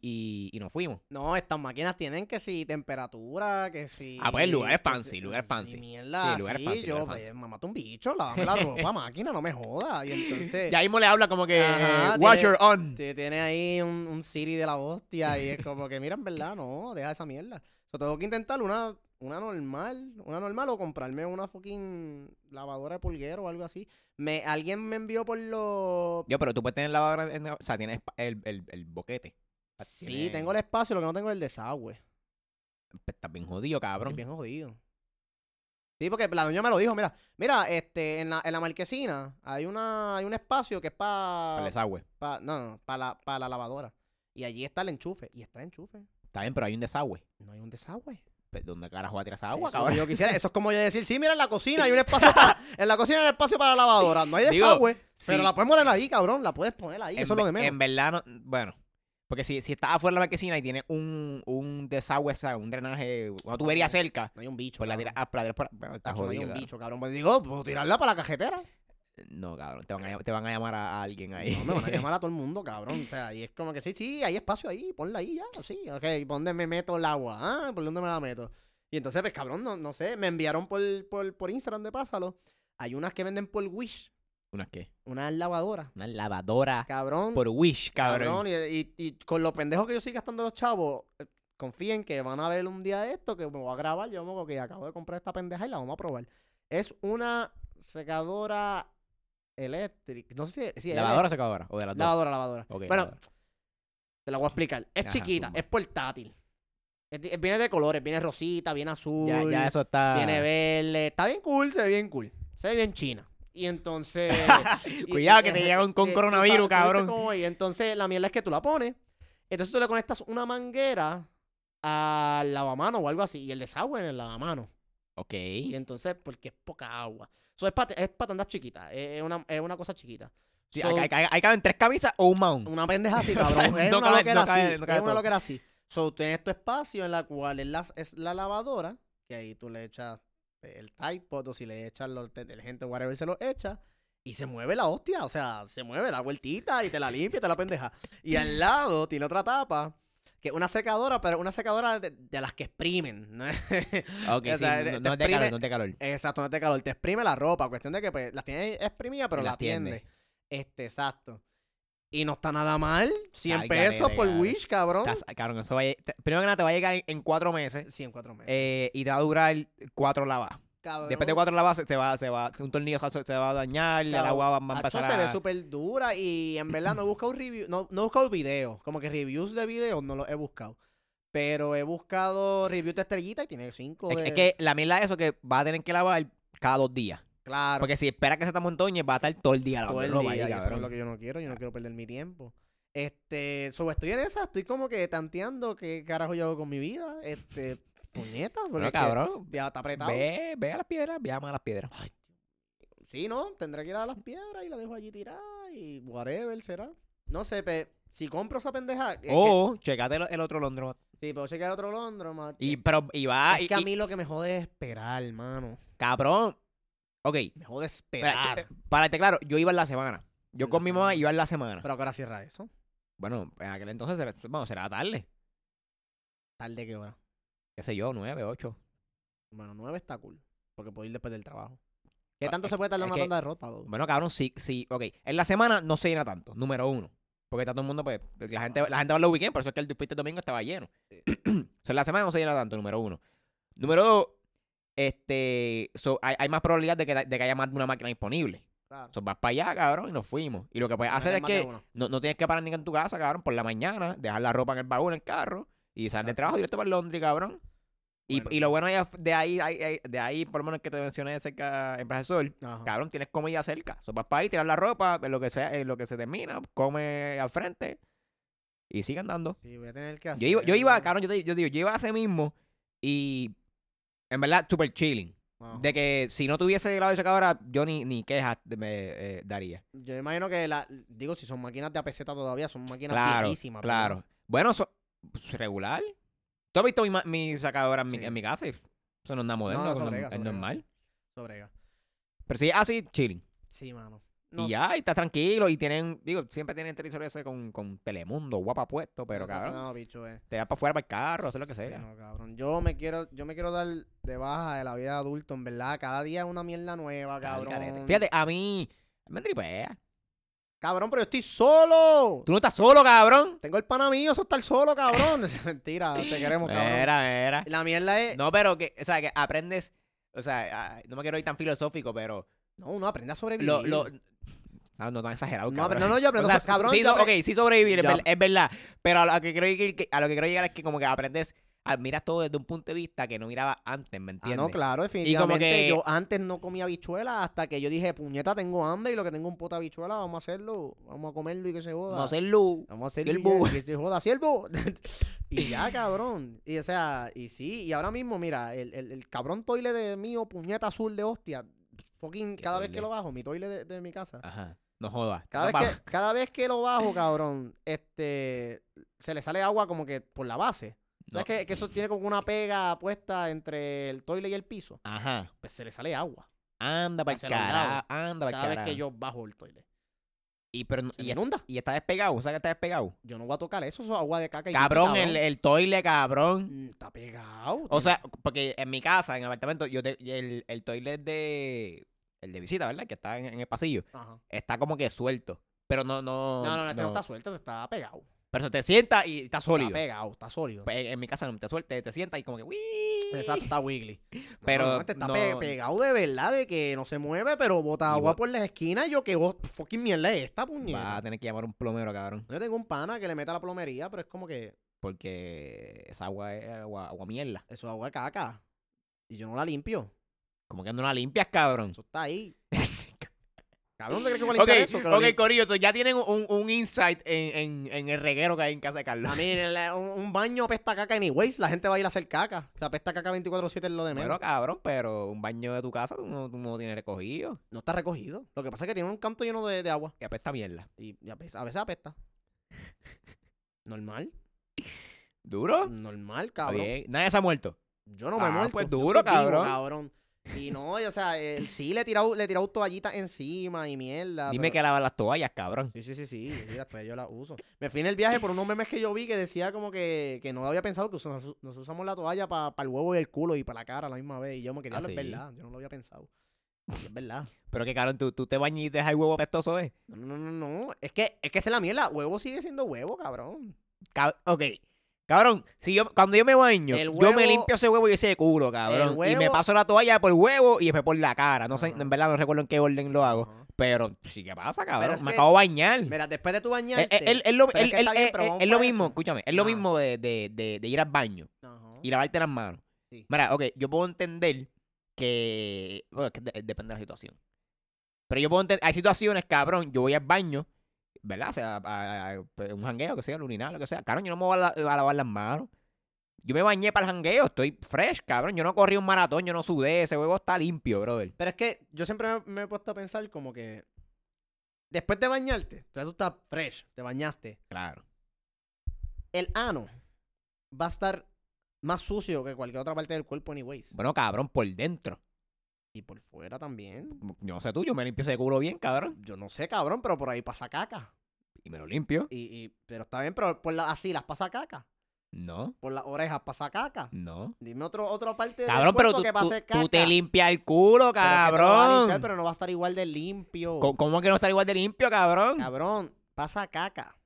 A: nos fuimos.
B: No, estas máquinas tienen que si temperatura, que si...
A: Ah, pues, lugares fancy, lugares fancy.
B: mierda,
A: Sí, lugares
B: sí,
A: fancy,
B: yo,
A: lugares
B: pues,
A: fancy.
B: mata un bicho, lavame la ropa, <laughs> máquina, no me joda. Y entonces...
A: Ya mismo le habla como que
B: Ajá,
A: eh,
B: tiene-
A: on.
B: Te tiene ahí un, un Siri de la hostia y es como que, mira, en verdad, no, deja esa mierda. O sea, tengo que intentar una, una normal, una normal o comprarme una fucking lavadora de pulguero o algo así. Me, alguien me envió por los...
A: Yo, pero tú puedes tener lavadora, en- o sea, tienes el, el boquete.
B: Sí,
A: Tiene-
B: tengo el espacio, lo que no tengo es el desagüe.
A: Pues, Estás bien jodido,
B: Estoy
A: cabrón.
B: bien jodido. Sí, porque la doña me lo dijo, mira, mira, este, en la, en la marquesina hay una, hay un espacio que es
A: Para
B: para,
A: el desagüe.
B: no, no, para la, pa' la lavadora. Y allí está el enchufe, y está el enchufe.
A: Está bien, pero hay un desagüe.
B: No hay un desagüe.
A: Pues, ¿Dónde carajo va a tirar esa agua,
B: Eso
A: cabrón?
B: que yo quisiera. Eso es como yo decir, sí, mira, en la cocina hay un <laughs> espacio para, en la cocina hay un espacio para la lavadora. No hay
A: Digo,
B: desagüe, pero
A: sí.
B: la puedes poner ahí, cabrón. La puedes poner ahí.
A: En
B: Eso es lo de menos.
A: En verdad, no, bueno. Porque si, si estás afuera de la marquesina y tienes un, un desagüe, un drenaje, una tubería cerca,
B: No hay un bicho.
A: pues la tiras ah, pues la tiras por... Bueno, está
B: Tacho, no hay
A: jodido,
B: un
A: cabrón.
B: bicho, cabrón. Pues digo, puedo tirarla para la cajetera.
A: No, cabrón, te van a, te van a llamar a, a alguien ahí.
B: No, me van a <laughs> llamar a todo el mundo, cabrón. O sea, y es como que sí, sí, hay espacio ahí, ponla ahí ya, sí. Ok, ¿por dónde me meto el agua? Ah, ¿por dónde me la meto? Y entonces, pues, cabrón, no, no sé, me enviaron por, por, por Instagram de Pásalo. Hay unas que venden por Wish,
A: ¿Unas qué?
B: unas lavadoras.
A: Una lavadora
B: Cabrón.
A: por Wish, cabrón.
B: Cabrón, y, y- y con los pendejos que yo estoy gastando los chavos, eh, confíen que van a ver un día esto, que me voy a grabar, yo como que acabo de comprar esta pendeja y la vamos a probar. Es una secadora eléctrica, no sé si, si
A: ¿Lavadora o secadora? ¿O de las
B: elé-
A: dos?
B: lavadora, lavadora.
A: Ok,
B: bueno,
A: lavadora.
B: te la voy a explicar. Es
A: Ajá,
B: chiquita,
A: zumba.
B: es portátil. Es viene de colores, viene rosita, viene azul,
A: Ya, ya eso está...
B: viene verde, está bien cool, se ve bien cool, se ve bien china. Y entonces... <laughs> y-
A: Cuidado que te llegan con
B: eh, tú
A: coronavirus, cabrón.
B: Y entonces la mierda es que tú la pones. Entonces tú le conectas una manguera al lavamano o algo así. Y el desagüe en el lavamano.
A: Ok.
B: Y entonces, porque es poca agua. Eso es para es pa tandas chiquitas. Es, una, es una cosa chiquita.
A: Sí,
B: So,
A: hay, hay, hay- caben tres camisas o un mount.
B: una pendeja así, <laughs> cabrón. es
A: no
B: una
A: cabe-
B: loquera
A: no cabe-
B: así.
A: no cabe
B: es una loquera así. So, tienes tu espacio en la cual es la, es la lavadora. Que ahí tú le echas el Tide Pod o si le echas los detergentes, whatever, se lo echa. Y se mueve la hostia, o sea, se mueve la vueltita y te la limpia y te la pendeja. Y al <laughs> lado tiene otra tapa, que es una secadora, pero una secadora de, de las que exprimen. <laughs> ¿no?
A: Ok,
B: O
A: sí, no,
B: te-
A: no
B: te
A: es de calor, no de calor.
B: Exacto, no es de calor, te exprime la ropa. Cuestión de que pues, las tiene exprimida, pero la
A: tiende.
B: Este, exacto. Y no está nada mal. 100
A: Al
B: pesos por. Wish, cabrón.
A: Estás- Cabrón, eso va a lle- te- Primero que nada te va a llegar en, en cuatro meses
B: 100 cuatro meses.
A: eh, y te va a durar cuatro lavas.
B: Cabrón.
A: Después de cuatro lavas se, se va, se va, un tornillo se se va a dañar, el
B: Cabrón,
A: agua va, va a
B: Hacho,
A: empezar
B: se ve súper dura y en verdad no he buscado review, no, no he buscado videos, como que reviews de videos no los he buscado. Pero he buscado reviews de estrellita y tiene cinco
A: Es,
B: de...
A: es que la mierda es eso que va a tener que lavar cada dos días.
B: Claro,
A: Porque si espera que se te montoñe, va a estar todo el día
B: todo el día,
A: ahí,
B: eso es lo que yo no quiero, yo no quiero perder mi tiempo. Este, sobre estoy en esa, estoy como que tanteando qué carajo yo hago con mi vida. Este, puñeta, porque
A: Bueno,
B: es que
A: cabrón,
B: ya está apretado.
A: ve, ve a las piedras, llama a las piedras.
B: Sí, ¿no? Tendré que ir a las piedras y la dejo allí tirada y whatever será. No sé, pe, si compro esa pendeja. que-
A: O, checate el, el otro Londro.
B: sí, puedo chequear otro Londro,
A: Y, pero, y va,
B: es
A: y,
B: que a
A: y-
B: mí lo que me jode es esperar, hermano.
A: cabrón. Ok,
B: Me jode esperar.
A: para que claro, yo iba en la semana. Yo
B: En
A: con mi mamá
B: semana.
A: iba en la semana.
B: Pero ahora cierra eso.
A: Bueno, en aquel entonces, será, bueno, será tarde.
B: ¿Tarde qué hora?
A: Qué sé yo, nueve, ocho.
B: Bueno, nueve está cool. Porque puedo ir después del trabajo. ¿Qué
A: Ah,
B: tanto se puede tardar
A: es
B: una
A: que-
B: tanda de ropa? dude?
A: Bueno, cabrón, sí, sí, ok. En la semana no se llena tanto, número uno. Porque está todo el mundo, pues, la gente, la gente va a los weekends, por eso es que el fuiste domingo estaba lleno. <clears throat> O sea, en la semana no se llena tanto, número uno. Número dos, este, so, hay, hay más probabilidad de que, de que haya más de una máquina disponible.
B: Claro.
A: So, vas para allá, cabrón, y nos fuimos. Y lo que puedes hacer es que no, no tienes que parar ni en tu casa, cabrón, por la mañana, dejar la ropa en el baúl, en el carro, y salir de trabajo directo para Londres, cabrón. Y,
B: Bueno,
A: y lo bueno de ahí, de ahí, por lo menos que te mencioné cerca en Plaza Sol,
B: Ajá.
A: cabrón, tienes comida cerca. So, vas para ahí, tirar la ropa, en lo que sea, en lo que se termina, come al frente y sigue andando.
B: Sí, voy a tener que
A: Yo iba, yo iba, cabrón, yo, te- yo digo, yo iba a ese mismo y en verdad, super chilling. De que si no tuviese grado de secadora, yo ni, ni quejas me eh, daría.
B: Yo imagino que, la, digo, si son máquinas de apeseta todavía, son máquinas
A: Claro,
B: viejísimas.
A: claro.
B: ¿verdad?
A: Bueno, so- pues, regular. ¿Tú has visto mi, mi secadora en, mi,
B: Sí.
A: en mi casa? Eso no es nada moderno,
B: No, sobrega,
A: es
B: sobrega,
A: normal.
B: Sobrega.
A: Pero es así, chilling.
B: Sí, mano.
A: Y ya, y estás tranquilo. Y tienen, digo, siempre tienen televisor ese con, con Telemundo, guapa puesto, pero cabrón,
B: No, bicho, eh.
A: te vas para afuera para el carro, hacer lo que
B: Sí,
A: sea.
B: no, cabrón. Yo me quiero, yo me quiero dar de baja de la vida de adulto, en verdad. Cada día es una mierda nueva,
A: Está
B: cabrón.
A: Fíjate, a mí me tripea.
B: Cabrón, pero yo estoy solo.
A: Tú no estás solo, cabrón.
B: Tengo el pana mío, eso estar solo, cabrón. <laughs> Es Mentira, te queremos, cabrón.
A: Mira, mira.
B: La mierda es. No,
A: No, pero que, o sea, que aprendes, o sea, no me quiero ir tan filosófico, pero
B: uno aprende a sobrevivir.
A: lo, lo, no, no tan exagerado,
B: No,
A: cabrón.
B: no, no, yo aprendo <laughs>
A: O sea,
B: a so- cabrón,
A: sí,
B: yo
A: ok, sí sobrevivir, es,
B: Yo-
A: ver- es verdad, pero a lo que quiero llegar, a lo que quiero llegar es que como que aprendes, a- miras todo desde un punto de vista que no miraba antes, ¿me
B: Ah,
A: entiendes?
B: no, claro, definitivamente.
A: que-
B: Yo antes no comía habichuelas hasta que yo dije, puñeta, tengo hambre y lo que tengo es un pote de habichuela, vamos a hacerlo, vamos a comerlo y que se joda.
A: No ser luz.
B: Vamos a hacerlo y que se <laughs> joda, siervo. <laughs> y ya, cabrón. Y o sea, y sí, y ahora mismo, mira, el, el, el cabrón toile de mío, puñeta azul de hostia, fucking,
A: ¿Qué
B: cada vez que lo bajo, mi toile de, de mi casa.
A: Ajá, no jodas.
B: Cada
A: No,
B: vez, que, cada vez que lo bajo, cabrón, este, se le sale agua como que por la base. ¿Sabes
A: no.
B: que, que eso tiene como una pega puesta entre el toile y el piso?
A: Ajá,
B: Pues se le sale agua
A: anda para el carajo, anda para el
B: cada vez que yo bajo el toile.
A: Y, pero,
B: Se
A: y,
B: inunda.
A: y está despegado, ¿sabes que está despegado?
B: Yo no voy a tocar eso, eso es agua de caca y
A: Cabrón, el, el toile, cabrón.
B: Mm, Está pegado.
A: O sea, porque en mi casa, en el apartamento, yo te- el, el toilet de. El de visita, ¿verdad? Que está en, en el pasillo.
B: Ajá.
A: Está como que suelto. Pero no, no.
B: No, no, no, este no está suelto, está pegado.
A: Pero se te sienta y está sólido.
B: Está pegado, está sólido.
A: Pues, en mi casa no te suelta, te sientas y como que. ¡Wii!
B: Exacto, está wiggly. <laughs>
A: Pero
B: No, este está pe- pegado de verdad, de que no se mueve, pero bota agua por las esquinas. Yo que vos, fucking mierda es esta,
A: Va a
B: puñeta.
A: tener que llamar a un plomero, cabrón.
B: Yo tengo un pana que le mete a la plomería, pero es como que
A: Porque esa agua es agua, agua mierda.
B: eso es agua de caca. Y yo no la limpio.
A: Como que no la limpias, cabrón.
B: Eso está ahí. <laughs> Cabrón, ¿te crees que voy a
A: ok,
B: limpiar eso? Que
A: ok,
B: lim-
A: Corillo, so ya tienen un, un insight en, en, en el reguero que hay en casa de Carlos.
B: A mí, un, un baño apesta a caca anyways. La gente va a ir a hacer caca. O sea, apesta a caca 24-7 es lo de menos.
A: Bueno, cabrón, pero un baño de tu casa tú no, tú no tienes recogido.
B: no está recogido. Lo que pasa es que tiene un canto lleno de, de agua.
A: Que apesta mierda.
B: Y, y a, veces, a veces apesta. <laughs> Normal.
A: ¿Duro?
B: Normal, cabrón.
A: bien. Nadie se ha muerto.
B: Yo no me
A: Ah,
B: he muerto.
A: pues duro,
B: vivo,
A: cabrón.
B: Y no, y, o sea, él sí le he tirado, le he tirado toallitas encima y mierda.
A: Dime
B: pero-
A: que lavas las toallas, cabrón.
B: Sí, sí, sí, sí, sí, las toallas yo las uso. Me fui en el viaje por unos memes que yo vi que decía como que, que no había pensado que nos, nos usamos la toalla para el huevo y el culo y para la cara a la misma vez. Y yo me quedé,
A: Ah,
B: "Diablo, es verdad, yo no lo había pensado. Es verdad. <laughs>
A: Pero que, cabrón, tú, tú te bañas y dejas el huevo pestoso, ¿eh?
B: No, no, no, no. Es que, es que esa es la mierda. Huevo sigue siendo huevo, cabrón.
A: Cab- ok. Cabrón, si yo, cuando yo me baño, yo me limpio ese huevo y ese culo, cabrón. Y me paso la toalla por el huevo y después por la cara. No sé, en verdad no recuerdo en qué orden lo hago. Pero sí, ¿qué pasa, cabrón? me
B: que-
A: acabo de bañar.
B: Mira, después de tu bañarte.
A: es- es- es lo,
B: es que bien,
A: lo mismo, escúchame, es lo mismo de, de, de, de ir al baño y lavarte las manos.
B: Sí.
A: Mira, ok, yo puedo entender que. Bueno, es que de- depende de la situación. Pero yo puedo entender. Hay situaciones, cabrón, yo voy al baño, ¿verdad? O sea, a, a- a- un jangueo, que sea, el urinar, lo que sea. Cabrón, yo no me voy a, la- a lavar las manos. Yo me bañé para el jangueo, estoy fresh, cabrón. Yo no corrí un maratón, yo no sudé, ese huevo está limpio, brother.
B: Pero es que yo siempre me, me he puesto a pensar como que. Después de bañarte, tú estás fresh, te bañaste.
A: Claro.
B: El ano va a estar más sucio que cualquier otra parte del cuerpo, anyways.
A: Bueno, cabrón, por dentro.
B: Y por fuera también.
A: Yo no sé tú, yo me limpio ese culo bien, cabrón.
B: Yo no sé, cabrón, pero por ahí pasa caca.
A: Y me lo limpio.
B: Y, y- pero está bien, pero por la, así las pasa caca.
A: No,
B: Por las orejas pasa caca.
A: no.
B: Dime otro, otra parte
A: Cabrón,
B: del
A: pero tú,
B: que
A: tú,
B: pase caca.
A: tú te limpias el culo,
B: Pero va a
A: cabrón.
B: limpiar, pero no va a estar igual de limpio.
A: Co- ¿Cómo que no está igual de limpio, cabrón?
B: Cabrón, pasa caca.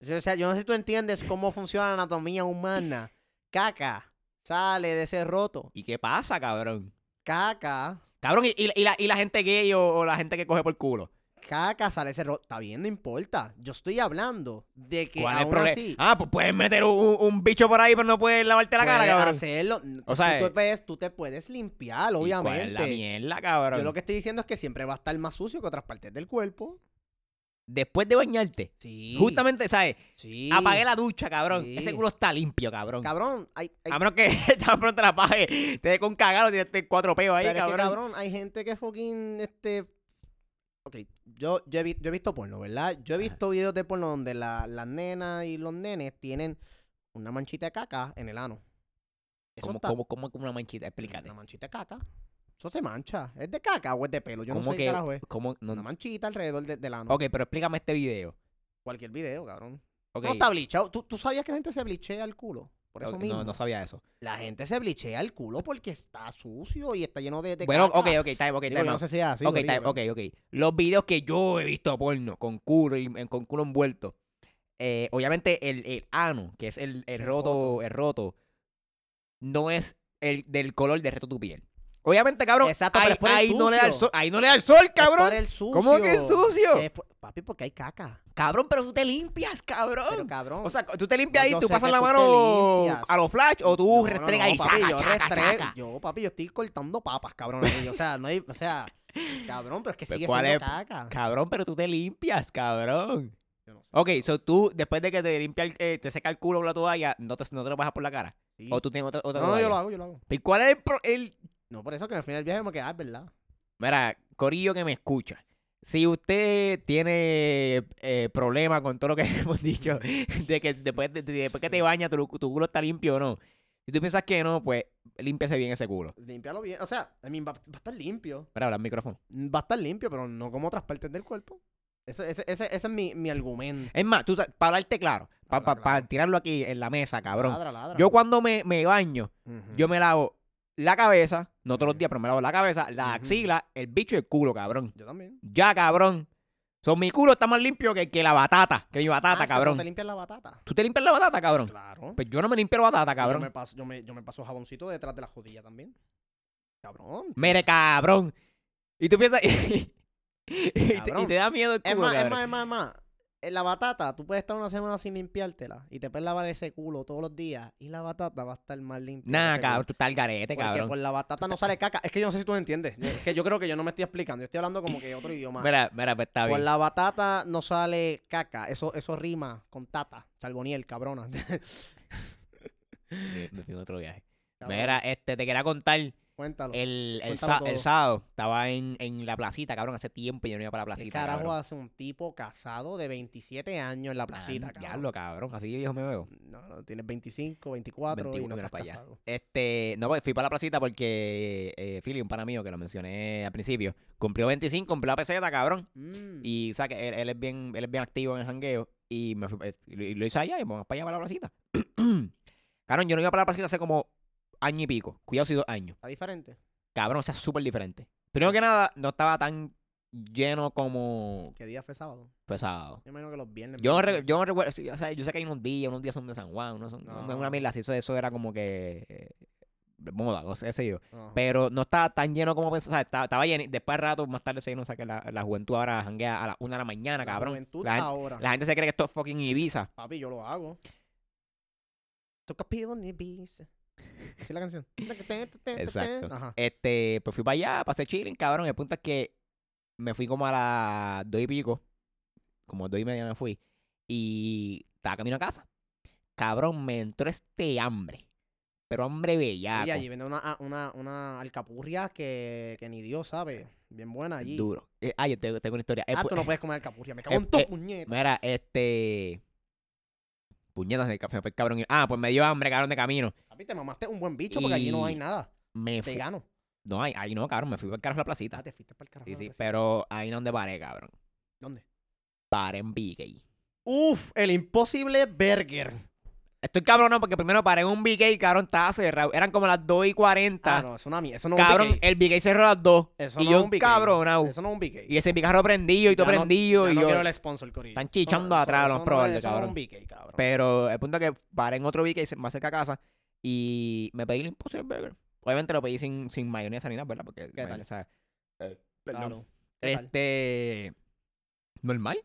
B: O sea, yo no sé si tú entiendes cómo funciona la anatomía humana. Caca sale de ese roto.
A: ¿Y qué pasa, cabrón?
B: Caca,
A: Cabrón, y, y- y la, y la gente gay o, o la gente que coge por culo.
B: caca sale ese roto. Está bien, no importa. Yo estoy hablando de que
A: ¿Cuál es el
B: aún
A: problema?
B: así...
A: Ah, pues puedes meter un, bicho por ahí, pero no puedes lavarte la cara, cabrón.
B: hacerlo.
A: O sea,
B: tú,
A: eh,
B: te puedes, tú te puedes limpiar,
A: ¿Y cuál es
B: obviamente.
A: la mierda, cabrón.
B: Yo lo que estoy diciendo es que siempre va a estar más sucio que otras partes del cuerpo.
A: Después de bañarte,
B: Sí.
A: Justamente, ¿sabes?
B: Sí.
A: Apagué la ducha, cabrón.
B: Sí.
A: Ese culo está limpio, cabrón.
B: Cabrón, hay, hay-
A: A menos que <laughs> tan pronto la apague, te dé con cagado, te dé cuatro peos ahí,
B: pero es que,
A: cabrón.
B: cabrón, hay gente que fucking, este... Ok, yo, yo, he, yo he visto porno, ¿verdad? Yo he
A: Ajá.
B: visto videos de porno donde la- las nenas y los nenes tienen una manchita de caca en el ano. Eso
A: ¿Cómo,
B: está...
A: cómo, cómo, como una manchita? Explícate.
B: Una manchita de caca. Eso se mancha. ¿Es de caca o es de pelo? Yo no
A: ¿Cómo
B: sé
A: que,
B: qué carajo es.
A: cómo, no-
B: Una manchita alrededor de- del ano.
A: Ok, pero explícame este video.
B: Cualquier video, cabrón.
A: Ok.
B: No está blichado. ¿Tú, tú sabías que la gente se blichea el culo? Por eso mismo.
A: no, no sabía eso.
B: La gente se blichea el culo porque está sucio y está lleno de, de
A: bueno,
B: caca.
A: ok, ok, time, ok,
B: Digo,
A: time
B: no sé si es así.
A: ok, time, ok, ok. Los videos que yo he visto porno con culo y con culo envuelto. eh, obviamente el, el ano, que es el, el
B: El
A: roto,
B: roto.
A: el roto, no es el del color de reto tu piel. Obviamente, cabrón,
B: Exacto,
A: ahí,
B: pero es por el
A: ahí no le da el sol, ahí no le da el sol,
B: Es
A: cabrón.
B: por el sucio.
A: ¿Cómo que es sucio?
B: Es por- Papi, porque hay caca.
A: Cabrón, pero tú te limpias, cabrón.
B: Pero cabrón.
A: o sea, tú te limpias ahí, tú pasas la
B: tú
A: mano
B: limpias.
A: a los flash o tú
B: No,
A: restregas
B: no,
A: y
B: papi,
A: saca,
B: yo
A: chaca,
B: restrego-
A: chaca.
B: Yo, papi, yo estoy cortando papas, cabrón. ahí, O sea, no hay, o sea, cabrón, pero es que
A: Pero
B: sigue
A: ¿cuál
B: siendo
A: es?
B: caca.
A: Cabrón, pero tú te limpias, cabrón.
B: Yo no sé,
A: Ok, so tú, después de que te limpia, el- eh, te seca el culo con la toalla, no te, no te lo pasas por la cara.
B: Sí.
A: O tú tienes otra, otra
B: No, no, yo
A: toalla.
B: lo hago, yo lo hago.
A: ¿Y cuál es el, el-
B: No, por eso que al final del viaje me queda, es verdad.
A: Mira, Corillo que me escucha. Si usted tiene eh, problemas con todo lo que <laughs> hemos dicho, de que después, de, de- después que te bañas tu, tu culo está limpio o no. Si tú piensas que no, pues límpiese bien ese culo.
B: Límpialo bien. O sea, I mean, va, va a estar limpio.
A: Mira, habla al micrófono.
B: Va a estar limpio, pero no como otras partes del cuerpo. Ese, ese, ese, ese es mi, mi argumento.
A: Es más, tú, para hablarte claro, para
B: claro.
A: tirarlo aquí en la mesa, cabrón.
B: Ladra, ladra.
A: Yo cuando me, me baño, yo me lavo la cabeza, no todos los días, pero me lavo la cabeza, la axila, el bicho y el culo, cabrón.
B: Yo también.
A: Ya, cabrón. Son mi culo está más limpio que, que la batata, que mi
B: Ah,
A: batata,
B: es que tú
A: cabrón.
B: te limpias la batata.
A: ¿Tú te limpias la batata, cabrón?
B: Claro.
A: Pues yo no me limpio la batata,
B: Yo
A: cabrón.
B: me, paso, yo, me, yo me paso jaboncito detrás de la jodilla también. Cabrón.
A: Mire, cabrón. Y tú piensas. <laughs> y, te, y
B: Cabrón.
A: te da miedo el
B: Es
A: culo,
B: más, es
A: cabrón.
B: más, es más, es más. En la batata, tú puedes estar una semana sin limpiártela y te puedes lavar ese culo todos los días y la batata va a estar más limpia.
A: Nah, cabrón, tú estás al garete,
B: Porque
A: cabrón.
B: por la batata no sale caca. Es que yo no sé si tú entiendes. Es que yo creo que yo no me estoy explicando. Yo estoy hablando como que otro idioma.
A: Mira, mira, pues está
B: Por
A: bien.
B: la batata no sale caca. Eso, eso rima con tata. Charboniel, cabrona.
A: Me, me fui en otro viaje.
B: Cabrón,
A: Mira, este, te quería contar.
B: Cuéntalo.
A: El, el,
B: Cuéntalo
A: sábado estaba en, en la placita, cabrón. Hace tiempo yo no iba para la
B: ¿Qué
A: placita.
B: carajo
A: cabrón.
B: hace un tipo casado de 27 años en la placita,
A: Ah,
B: cabrón?
A: Diablo, cabrón. Así de viejo me veo.
B: No, no, tienes 25, 24
A: 21
B: y no estás
A: para allá.
B: casado.
A: Este, no, pues fui para la placita porque eh, Philly, un pana mío que lo mencioné al principio, cumplió 25, cumplió la peseta, cabrón.
B: Mm.
A: Y o sea, que él, él es bien, él es bien activo en el jangueo. Y, me fui- eh, y lo hice allá y vamos para allá para la placita. <clears throat> cabrón, yo no iba para la placita hace como año y pico. Cuidado si dos años.
B: ¿Está diferente?
A: Cabrón, o sea, súper diferente. Primero que nada, no estaba tan lleno como
B: ¿Qué día fue sábado?
A: pesado.
B: Yo imagino que los viernes.
A: Yo no, re- yo no recuerdo, sí, o sea, yo sé que hay unos días, unos días son de San Juan, unos son
B: No.
A: una mierda así, eso, eso era como que eh, moda, no sé, sé yo. Pero no estaba tan lleno como pensaba, o sea, estaba, estaba lleno. Después al rato, más tarde se llenó, o sea, que la, la juventud ahora janguea a las 1 de la mañana,
B: La
A: cabrón.
B: juventud
A: La, gen-
B: ahora.
A: la gente se cree que esto es fucking Ibiza.
B: Papi, yo lo hago. Toca pido ni Ibiza. Es la canción.
A: Exacto.
B: Ajá.
A: Este, pues fui para allá, pasé chilling, cabrón. El punto es que me fui como a las dos y pico, como dos y media me fui, y estaba camino a casa. Cabrón, me entró este hambre. Pero hambre bellaco.
B: Y allí vende una, ah, una, una alcapurria que, que ni Dios sabe. Bien buena allí.
A: Duro. Eh, ay, tengo, tengo una historia. Eh,
B: Ah,
A: pu-
B: tú no puedes comer <laughs> alcapurria. Me cago
A: eh,
B: en tu
A: eh,
B: puñeta.
A: Mira, este. Puñetas de café, pues cabrón. Ah, pues me dio hambre, cabrón, de camino.
B: Papi, te mamaste un buen bicho porque allí no hay nada.
A: Me fui.
B: Vegano.
A: No, ahí, ahí no, cabrón. Me fui para el carro a la
B: Ah,
A: placita.
B: te fuiste para el carajo.
A: Sí, sí. Pero ahí no donde paré, cabrón.
B: ¿Dónde?
A: Paré en BK.
B: Uf, el imposible burger.
A: Estoy cabrón, no, porque primero paré en un BK, cabrón, estaba cerrado. Eran como las 2 y 40.
B: Ah, no, eso no es. Eso no es un
A: cabrón,
B: BK.
A: el BK cerró a las 2.
B: Eso
A: y
B: no
A: yo
B: es un BK.
A: cabronado.
B: Eso no es un BK.
A: Y ese carro prendido y todo
B: no-
A: prendido. y
B: no
A: yo.
B: quiero el sponsor, Corillo.
A: Están chichando atrás,
B: eso
A: los
B: no
A: probables,
B: es- eso no es
A: cabrón.
B: un BK, cabrón.
A: Pero el punto es que paré en otro BK más cerca a casa. Y me pedí el Impossible Burger. Obviamente lo pedí sin, sin mayonesa ni nada, ¿verdad? Porque
B: ¿Qué tal?
A: mayonesa- perdón.
B: ¿Qué tal?
A: Este. Normal.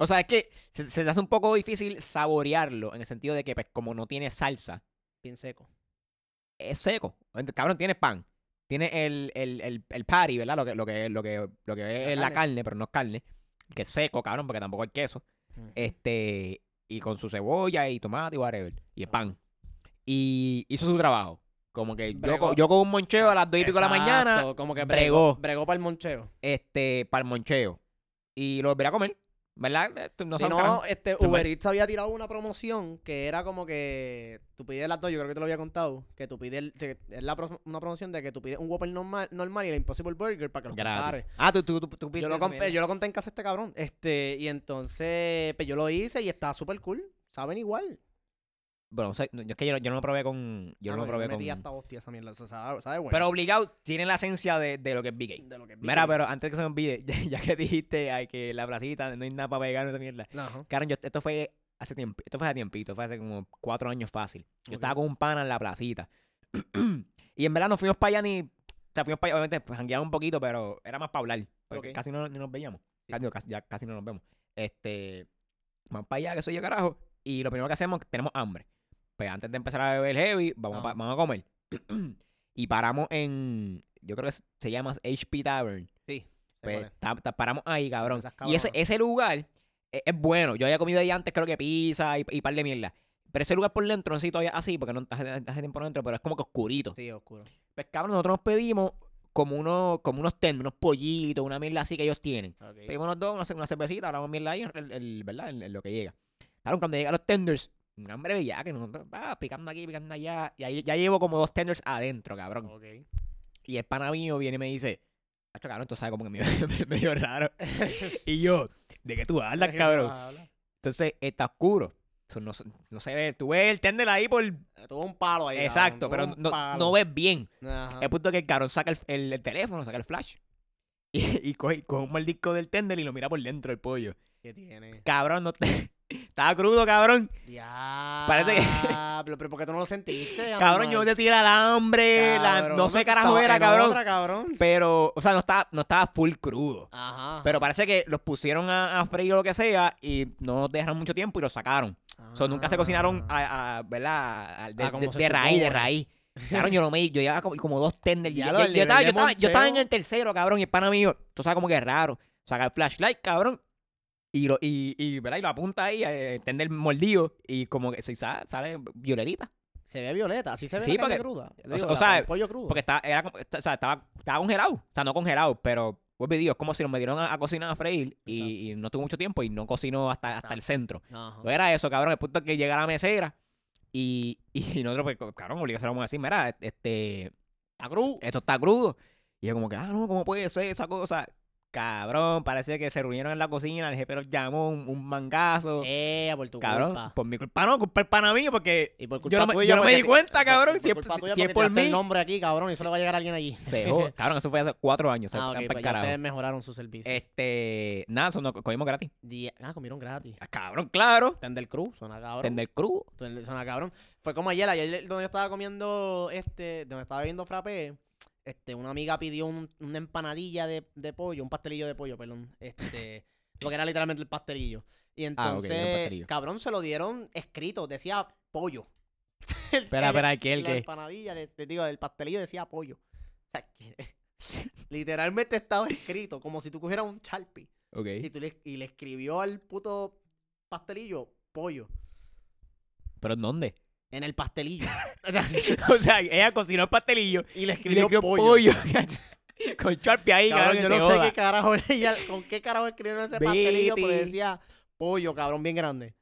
A: O sea, es que se, se te hace un poco difícil saborearlo en el sentido de que, pues, como no tiene salsa,
B: Bien seco.
A: es seco. Cabrón, tiene pan. Tiene el, el, el, el patty, ¿verdad? Lo que, lo que, lo que, lo que
B: La
A: es la
B: carne.
A: pero no es carne. Que es seco, cabrón, porque tampoco hay queso. Este. Y con su cebolla y tomate y whatever. Y el pan. Y hizo su trabajo. Como que yo, yo con un moncheo a las 2 y pico de la mañana,
B: como que
A: bregó.
B: bregó. Bregó para el moncheo.
A: este, para el moncheo. Y lo volveré a comer. ¿Verdad? Eh, No
B: si no, este, Uber. Eats había tirado una promoción que era como que tú pides las dos, yo creo que te lo había contado, que tú pides, que es la pro- una promoción de que tú pides un Whopper normal, normal y el Impossible Burger para que los
A: Gratis.
B: compares.
A: Ah, tú, tú, tú, tú
B: Yo
A: pides
B: lo,
A: esa
B: comp-
A: mierda.
B: yo lo conté en casa este cabrón. Este, y entonces, pues yo lo hice y está súper cool. Saben igual.
A: Bueno, o sea, no, es que yo, no- yo no lo probé con. Yo
B: Ah,
A: no lo probé
B: le metí
A: con.
B: hasta hostia esa mierda. o sea, sabe, sabe bueno.
A: Pero obligado, tiene la esencia de, de lo que es Big Game.
B: de lo que es
A: Mira,
B: Big
A: pero antes que se me olvide, <laughs> ya, ya que dijiste ay, que la placita no hay nada para pegar esa mierda.
B: Ajá.
A: Karen, yo, esto fue hace tiempo, esto fue hace tiempito, fue hace como cuatro años fácil. Yo estaba con un pana en la placita. <clears throat> y en verdad no fuimos para allá ni. O sea, fuimos para allá, obviamente, pues jangueamos un poquito, pero era más para hablar. Porque casi no ni nos veíamos.
B: Sí.
A: Casi, casi- ya casi no nos vemos. Este. Vamos para allá, que soy yo, carajo. Y lo primero que hacemos, tenemos hambre. Pues antes de empezar a beber heavy, vamos, a, vamos a comer. <clears throat> y paramos en. Yo creo que se llama HP Tavern.
B: Sí.
A: Pues, ta- ta- paramos ahí, cabrón. Y ese, ese lugar es, es bueno. Yo había comido ahí antes, creo que pizza y, y par de mierda. Pero ese lugar por dentro, no sé todavía así, porque no hace, tiempo no dentro, pero es como que oscurito.
B: Sí, oscuro.
A: Pues cabrón, nosotros nos pedimos como unos, como unos tenders, unos pollitos, una mierda así que ellos tienen. Pedimos los dos, una, una cervecita, hablamos mierda ahí, el, el- ¿verdad? En, en lo que llega. Claro, cuando llegan los tenders, un hambre que nosotros, ah, picando aquí, picando allá. Y ahí ya llevo como dos tenders adentro, cabrón.
B: Ok.
A: Y el pana mío viene y me dice, Hacho, cabrón, tú sabes como que me <laughs> medio raro. <laughs> Y yo, ¿de qué tú hablas, cabrón? Entonces, está oscuro. No, se- no se ve. Tú ves el tender ahí por.
B: Tuvo un palo ahí.
A: Exacto, pero
B: cabrón,
A: no, no ves bien.
B: Ajá.
A: El punto es que el cabrón saca el, el- el teléfono, saca el flash. <laughs> Y, y coge, coge un maldisco del tender y lo mira por dentro el pollo.
B: ¿Qué tiene?
A: Cabrón, no te- Estaba crudo, cabrón.
B: Ya.
A: Parece que-
B: Pero, ¿por qué tú no lo sentiste? <laughs>
A: Cabrón, yo te tira el hambre. la- no sé carajo era, cabrón.
B: otra, cabrón.
A: Pero, o sea, no estaba, no estaba full crudo.
B: Ajá.
A: Pero parece que los pusieron a, a freír o lo que sea y no dejaron mucho tiempo y los sacaron. O sea, nunca se cocinaron a, a- ¿verdad? De,
B: Ah,
A: de- de raíz, de raíz. <laughs> Claro, yo lo me yo llevaba como, como dos tenders.
B: Ya
A: Yo, yo- yo estaba, yo, estaba, yo estaba en el tercero, cabrón, y el pana mío, tú sabes como que es raro. Saca el flashlight, cabrón. Y lo, y, y, ¿verdad? y lo apunta ahí, eh, el tender mordido, y como que se sa- sale violetita.
B: Se ve violeta, así se ve
A: Sí,
B: la carne cruda.
A: o
B: Digo,
A: sea- o
B: la-
A: sea,
B: el pollo crudo.
A: Porque era, o sea, estaba, estaba congelado. O sea, no congelado, pero, vuelvo y digo, es como si lo metieron a, a cocinar a freír y, y no tuvo mucho tiempo y no cocinó hasta, hasta el centro. No era eso, cabrón. El punto es que llega la mesera y, <laughs> y nosotros, pues, cabrón, obligación vamos a decir, mira, este,
B: Está crudo.
A: esto está crudo. Y yo como que, ah, no, ¿cómo puede ser esa cosa? Cabrón, parece que se reunieron en la cocina, el jefe los llamó, un, un mangazo.
B: Eh, por tu
A: cabrón,
B: culpa.
A: por mi culpa no, culpa el pana mío, porque
B: Y por
A: yo
B: culpa
A: no me-
B: tuya,
A: yo no me di
B: te-
A: cuenta, cabrón,
B: por
A: si es-
B: culpa tuya
A: si es por mí.
B: el nombre aquí, cabrón, y eso le va a llegar alguien allí.
A: se <laughs> cabrón, eso fue hace cuatro años.
B: ah,
A: fueron
B: ok,
A: pa'l
B: pues ya ustedes mejoraron su servicio.
A: Este, nada, eso no comimos gratis.
B: Di- Ah, comieron gratis.
A: Ah, Cabrón, claro.
B: Tender Cruz, suena cabrón.
A: Tender.
B: Tender- Suena cabrón. Fue como ayer, ayer donde yo estaba comiendo, este, donde estaba viendo frappé, este, una amiga pidió un- una empanadilla de, de pollo, un pastelillo de pollo, perdón, este, <laughs> lo que era literalmente el pastelillo. Y
A: Ah,
B: entonces, cabrón, se lo dieron escrito, decía pollo. <laughs>
A: Espera, espera, ¿qué el
B: la
A: qué?
B: empanadilla, te digo, el pastelillo decía pollo. O sea, que- <laughs> literalmente estaba escrito, como si tú cogieras un Sharpie
A: Ok.
B: y, tú le, y le escribió al puto pastelillo pollo.
A: ¿Pero en dónde?
B: En el pastelillo. <laughs>
A: o sea, ella cocinó el pastelillo
B: y le
A: y le
B: escribió pollo.
A: pollo. <laughs> Con Sharpie ahí,
B: Cabrón,
A: cabrón,
B: yo no sé
A: joda.
B: qué carajo <laughs> ella, con qué carajo escribió ese pastelillo, pero decía pollo, cabrón, bien grande.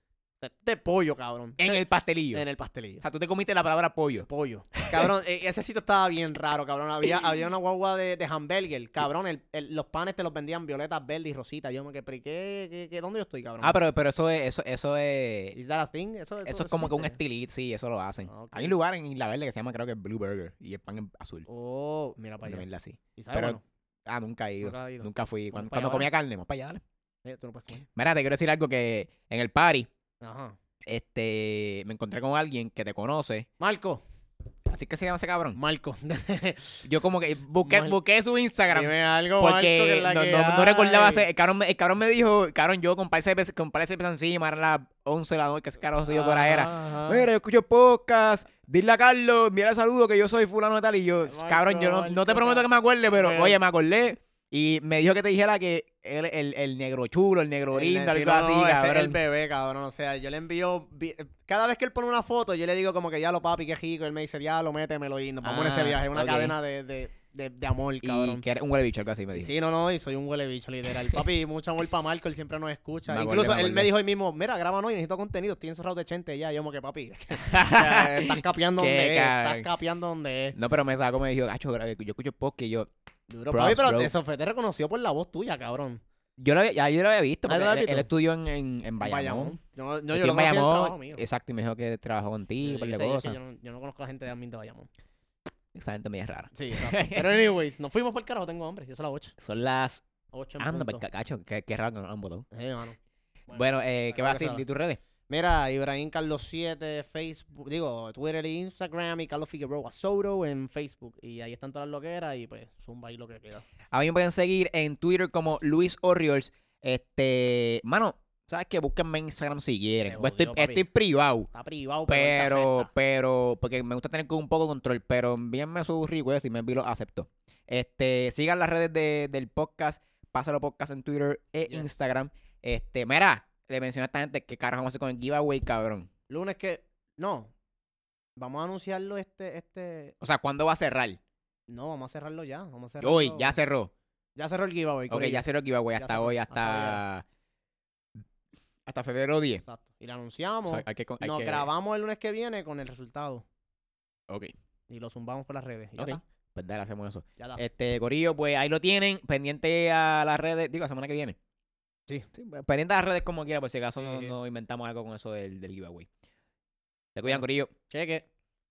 B: De pollo, cabrón.
A: En el pastelillo.
B: en el pastelillo.
A: O sea, tú te comiste la palabra pollo.
B: Pollo. <laughs> Cabrón, e- ese sitio estaba bien raro, cabrón. Había, había una guagua de, de hamburger. Cabrón, el- el- los panes te los vendían violetas, verdes y rositas. Yo me quedé, ¿pero ¿y qué, qué, qué- dónde yo estoy, cabrón?
A: Ah, pero, pero eso es, eso, eso es.
B: ¿Is that a thing? Eso,
A: Eso es como que un estilito, sí, eso lo hacen.
B: Ah.
A: Hay un lugar en Isla Verde que se llama, creo que Blue Burger, y el pan es azul.
B: Oh, mira para allá.
A: así.
B: ¿Y sabe
A: Pero-
B: bueno?
A: Ah, nunca he ido.
B: Nunca has ido.
A: Nunca fui. Cuando,
B: allá
A: cuando comía carne, vamos para allá, dale.
B: Eh, tú no puedes comer.
A: Mira, te quiero decir algo que en el party,
B: Ajá.
A: este, me encontré con alguien que te conoce.
B: Marco.
A: Así que se llama ese cabrón.
B: Marco. <laughs>
A: Yo como que busqué,
B: Mal-
A: busqué su Instagram.
B: Dime algo, Marco, que
A: Porque no,
B: que
A: no- no recordaba ese. El cabrón, me, el cabrón me dijo, cabrón, yo con de cerveza encima, eran las 11 de la noche, que ese soy yo por era. Mira, yo escucho podcast, dile a Carlos, mira el saludo que yo soy fulano de tal. Y yo,
B: Marco,
A: cabrón, yo no, no te prometo que me acuerde, Pero- oye, me acordé. Y me dijo que te dijera que él, el, el negro chulo, el negro
B: El-
A: lindo,
B: sí,
A: algo
B: no,
A: así,
B: no, ese es el bebé, cabrón. O sea, yo le envío. Cada vez que él pone una foto, yo le digo como que ya lo papi, qué rico. Él me dice, ya lo métemelo y nos vamos en ese
A: Ah,
B: viaje. Una cadena de, de, de, de amor,
A: Y
B: cabrón.
A: que era un huele bicho, algo así me
B: Y
A: dijo.
B: Sí, no, no, y soy un huele bicho, literal. Papi, <laughs> mucho amor para Marco, él siempre nos escucha.
A: Me
B: Incluso
A: me
B: él me dijo hoy mismo, mira, graba hoy, necesito contenido, estoy encerrado de chente ya. Yo como que, papi, <laughs> <laughs> estás capeando donde es, estás capeando donde es.
A: No, pero me sacó, me dijo, gacho, yo escucho podcast y yo,
B: Duro,
A: Props,
B: papi, pero
A: bro.
B: eso fue, te reconoció por la voz tuya, cabrón.
A: yo lo había, ya yo lo había visto,
B: Ah,
A: porque
B: ¿lo has
A: él, estudió en, en, en Bayamón.
B: No- no, yo lo conocí el
A: Bayamón,
B: trabajo mío.
A: Exacto, y me dijo que trabajó contigo,
B: Yo, sé,
A: cosas.
B: yo, no, yo no conozco a la gente de Admin de Bayamón.
A: Esa gente media rara.
B: Sí, <laughs> exacto. Pero anyways, nos fuimos por el carajo, tengo hambre. Yo soy las 8.
A: Son las...
B: 8 en
A: Anda,
B: punto.
A: cacho, qué, qué raro que no lo han votado.
B: Sí, mano.
A: Bueno, eh, ¿qué
B: ahora
A: va a decir? ¿Y tus redes?
B: Mira, Ibrahim Carlos 7, Facebook, digo, Twitter e Instagram y Carlos Figueroa Soto en Facebook. Y ahí están todas las loqueras y pues zumba ahí lo que queda.
A: A mí me pueden seguir en Twitter como Luis Oriols. Este, mano, ¿sabes qué? Búsquenme en Instagram si quieren. Pues estoy, privado.
B: Está privado, pero,
A: Pero, pero, porque me gusta tener un poco de control, pero envíenme sus requests y me envío los acepto. Este, sigan las redes de- del podcast, Pásalo Podcast en Twitter e
B: Yes.
A: Instagram. Este, mira, le mencioné a esta gente que carajo vamos a hacer con el giveaway, cabrón.
B: Lunes que, no, vamos a anunciarlo este, este,
A: O sea, ¿cuándo va a cerrar?
B: no, vamos a cerrarlo ya. Vamos a cerrarlo.
A: Hoy, ya cerró.
B: Ya cerró el giveaway.
A: Ok,
B: corillo.
A: ya cerró el giveaway hasta
B: cerró,
A: hoy,
B: hasta
A: hasta. Hasta febrero 10.
B: Exacto. Y lo
A: O
B: anunciamos.
A: sea, hay que, con- hay
B: Nos
A: que-
B: grabamos el lunes que viene con el resultado.
A: Ok,
B: Y lo zumbamos por las redes. y ya
A: ok.
B: está,
A: Pues dale, hacemos eso.
B: ya está.
A: Este, Corillo, pues ahí lo tienen. Pendiente a las redes. Digo, la semana que viene.
B: Sí.
A: pues, pendiente a las redes como quiera, por si acaso
B: Sí,
A: no,
B: sí.
A: no inventamos algo con eso del, del giveaway. Se cuidan. Corillo.
B: Cheque.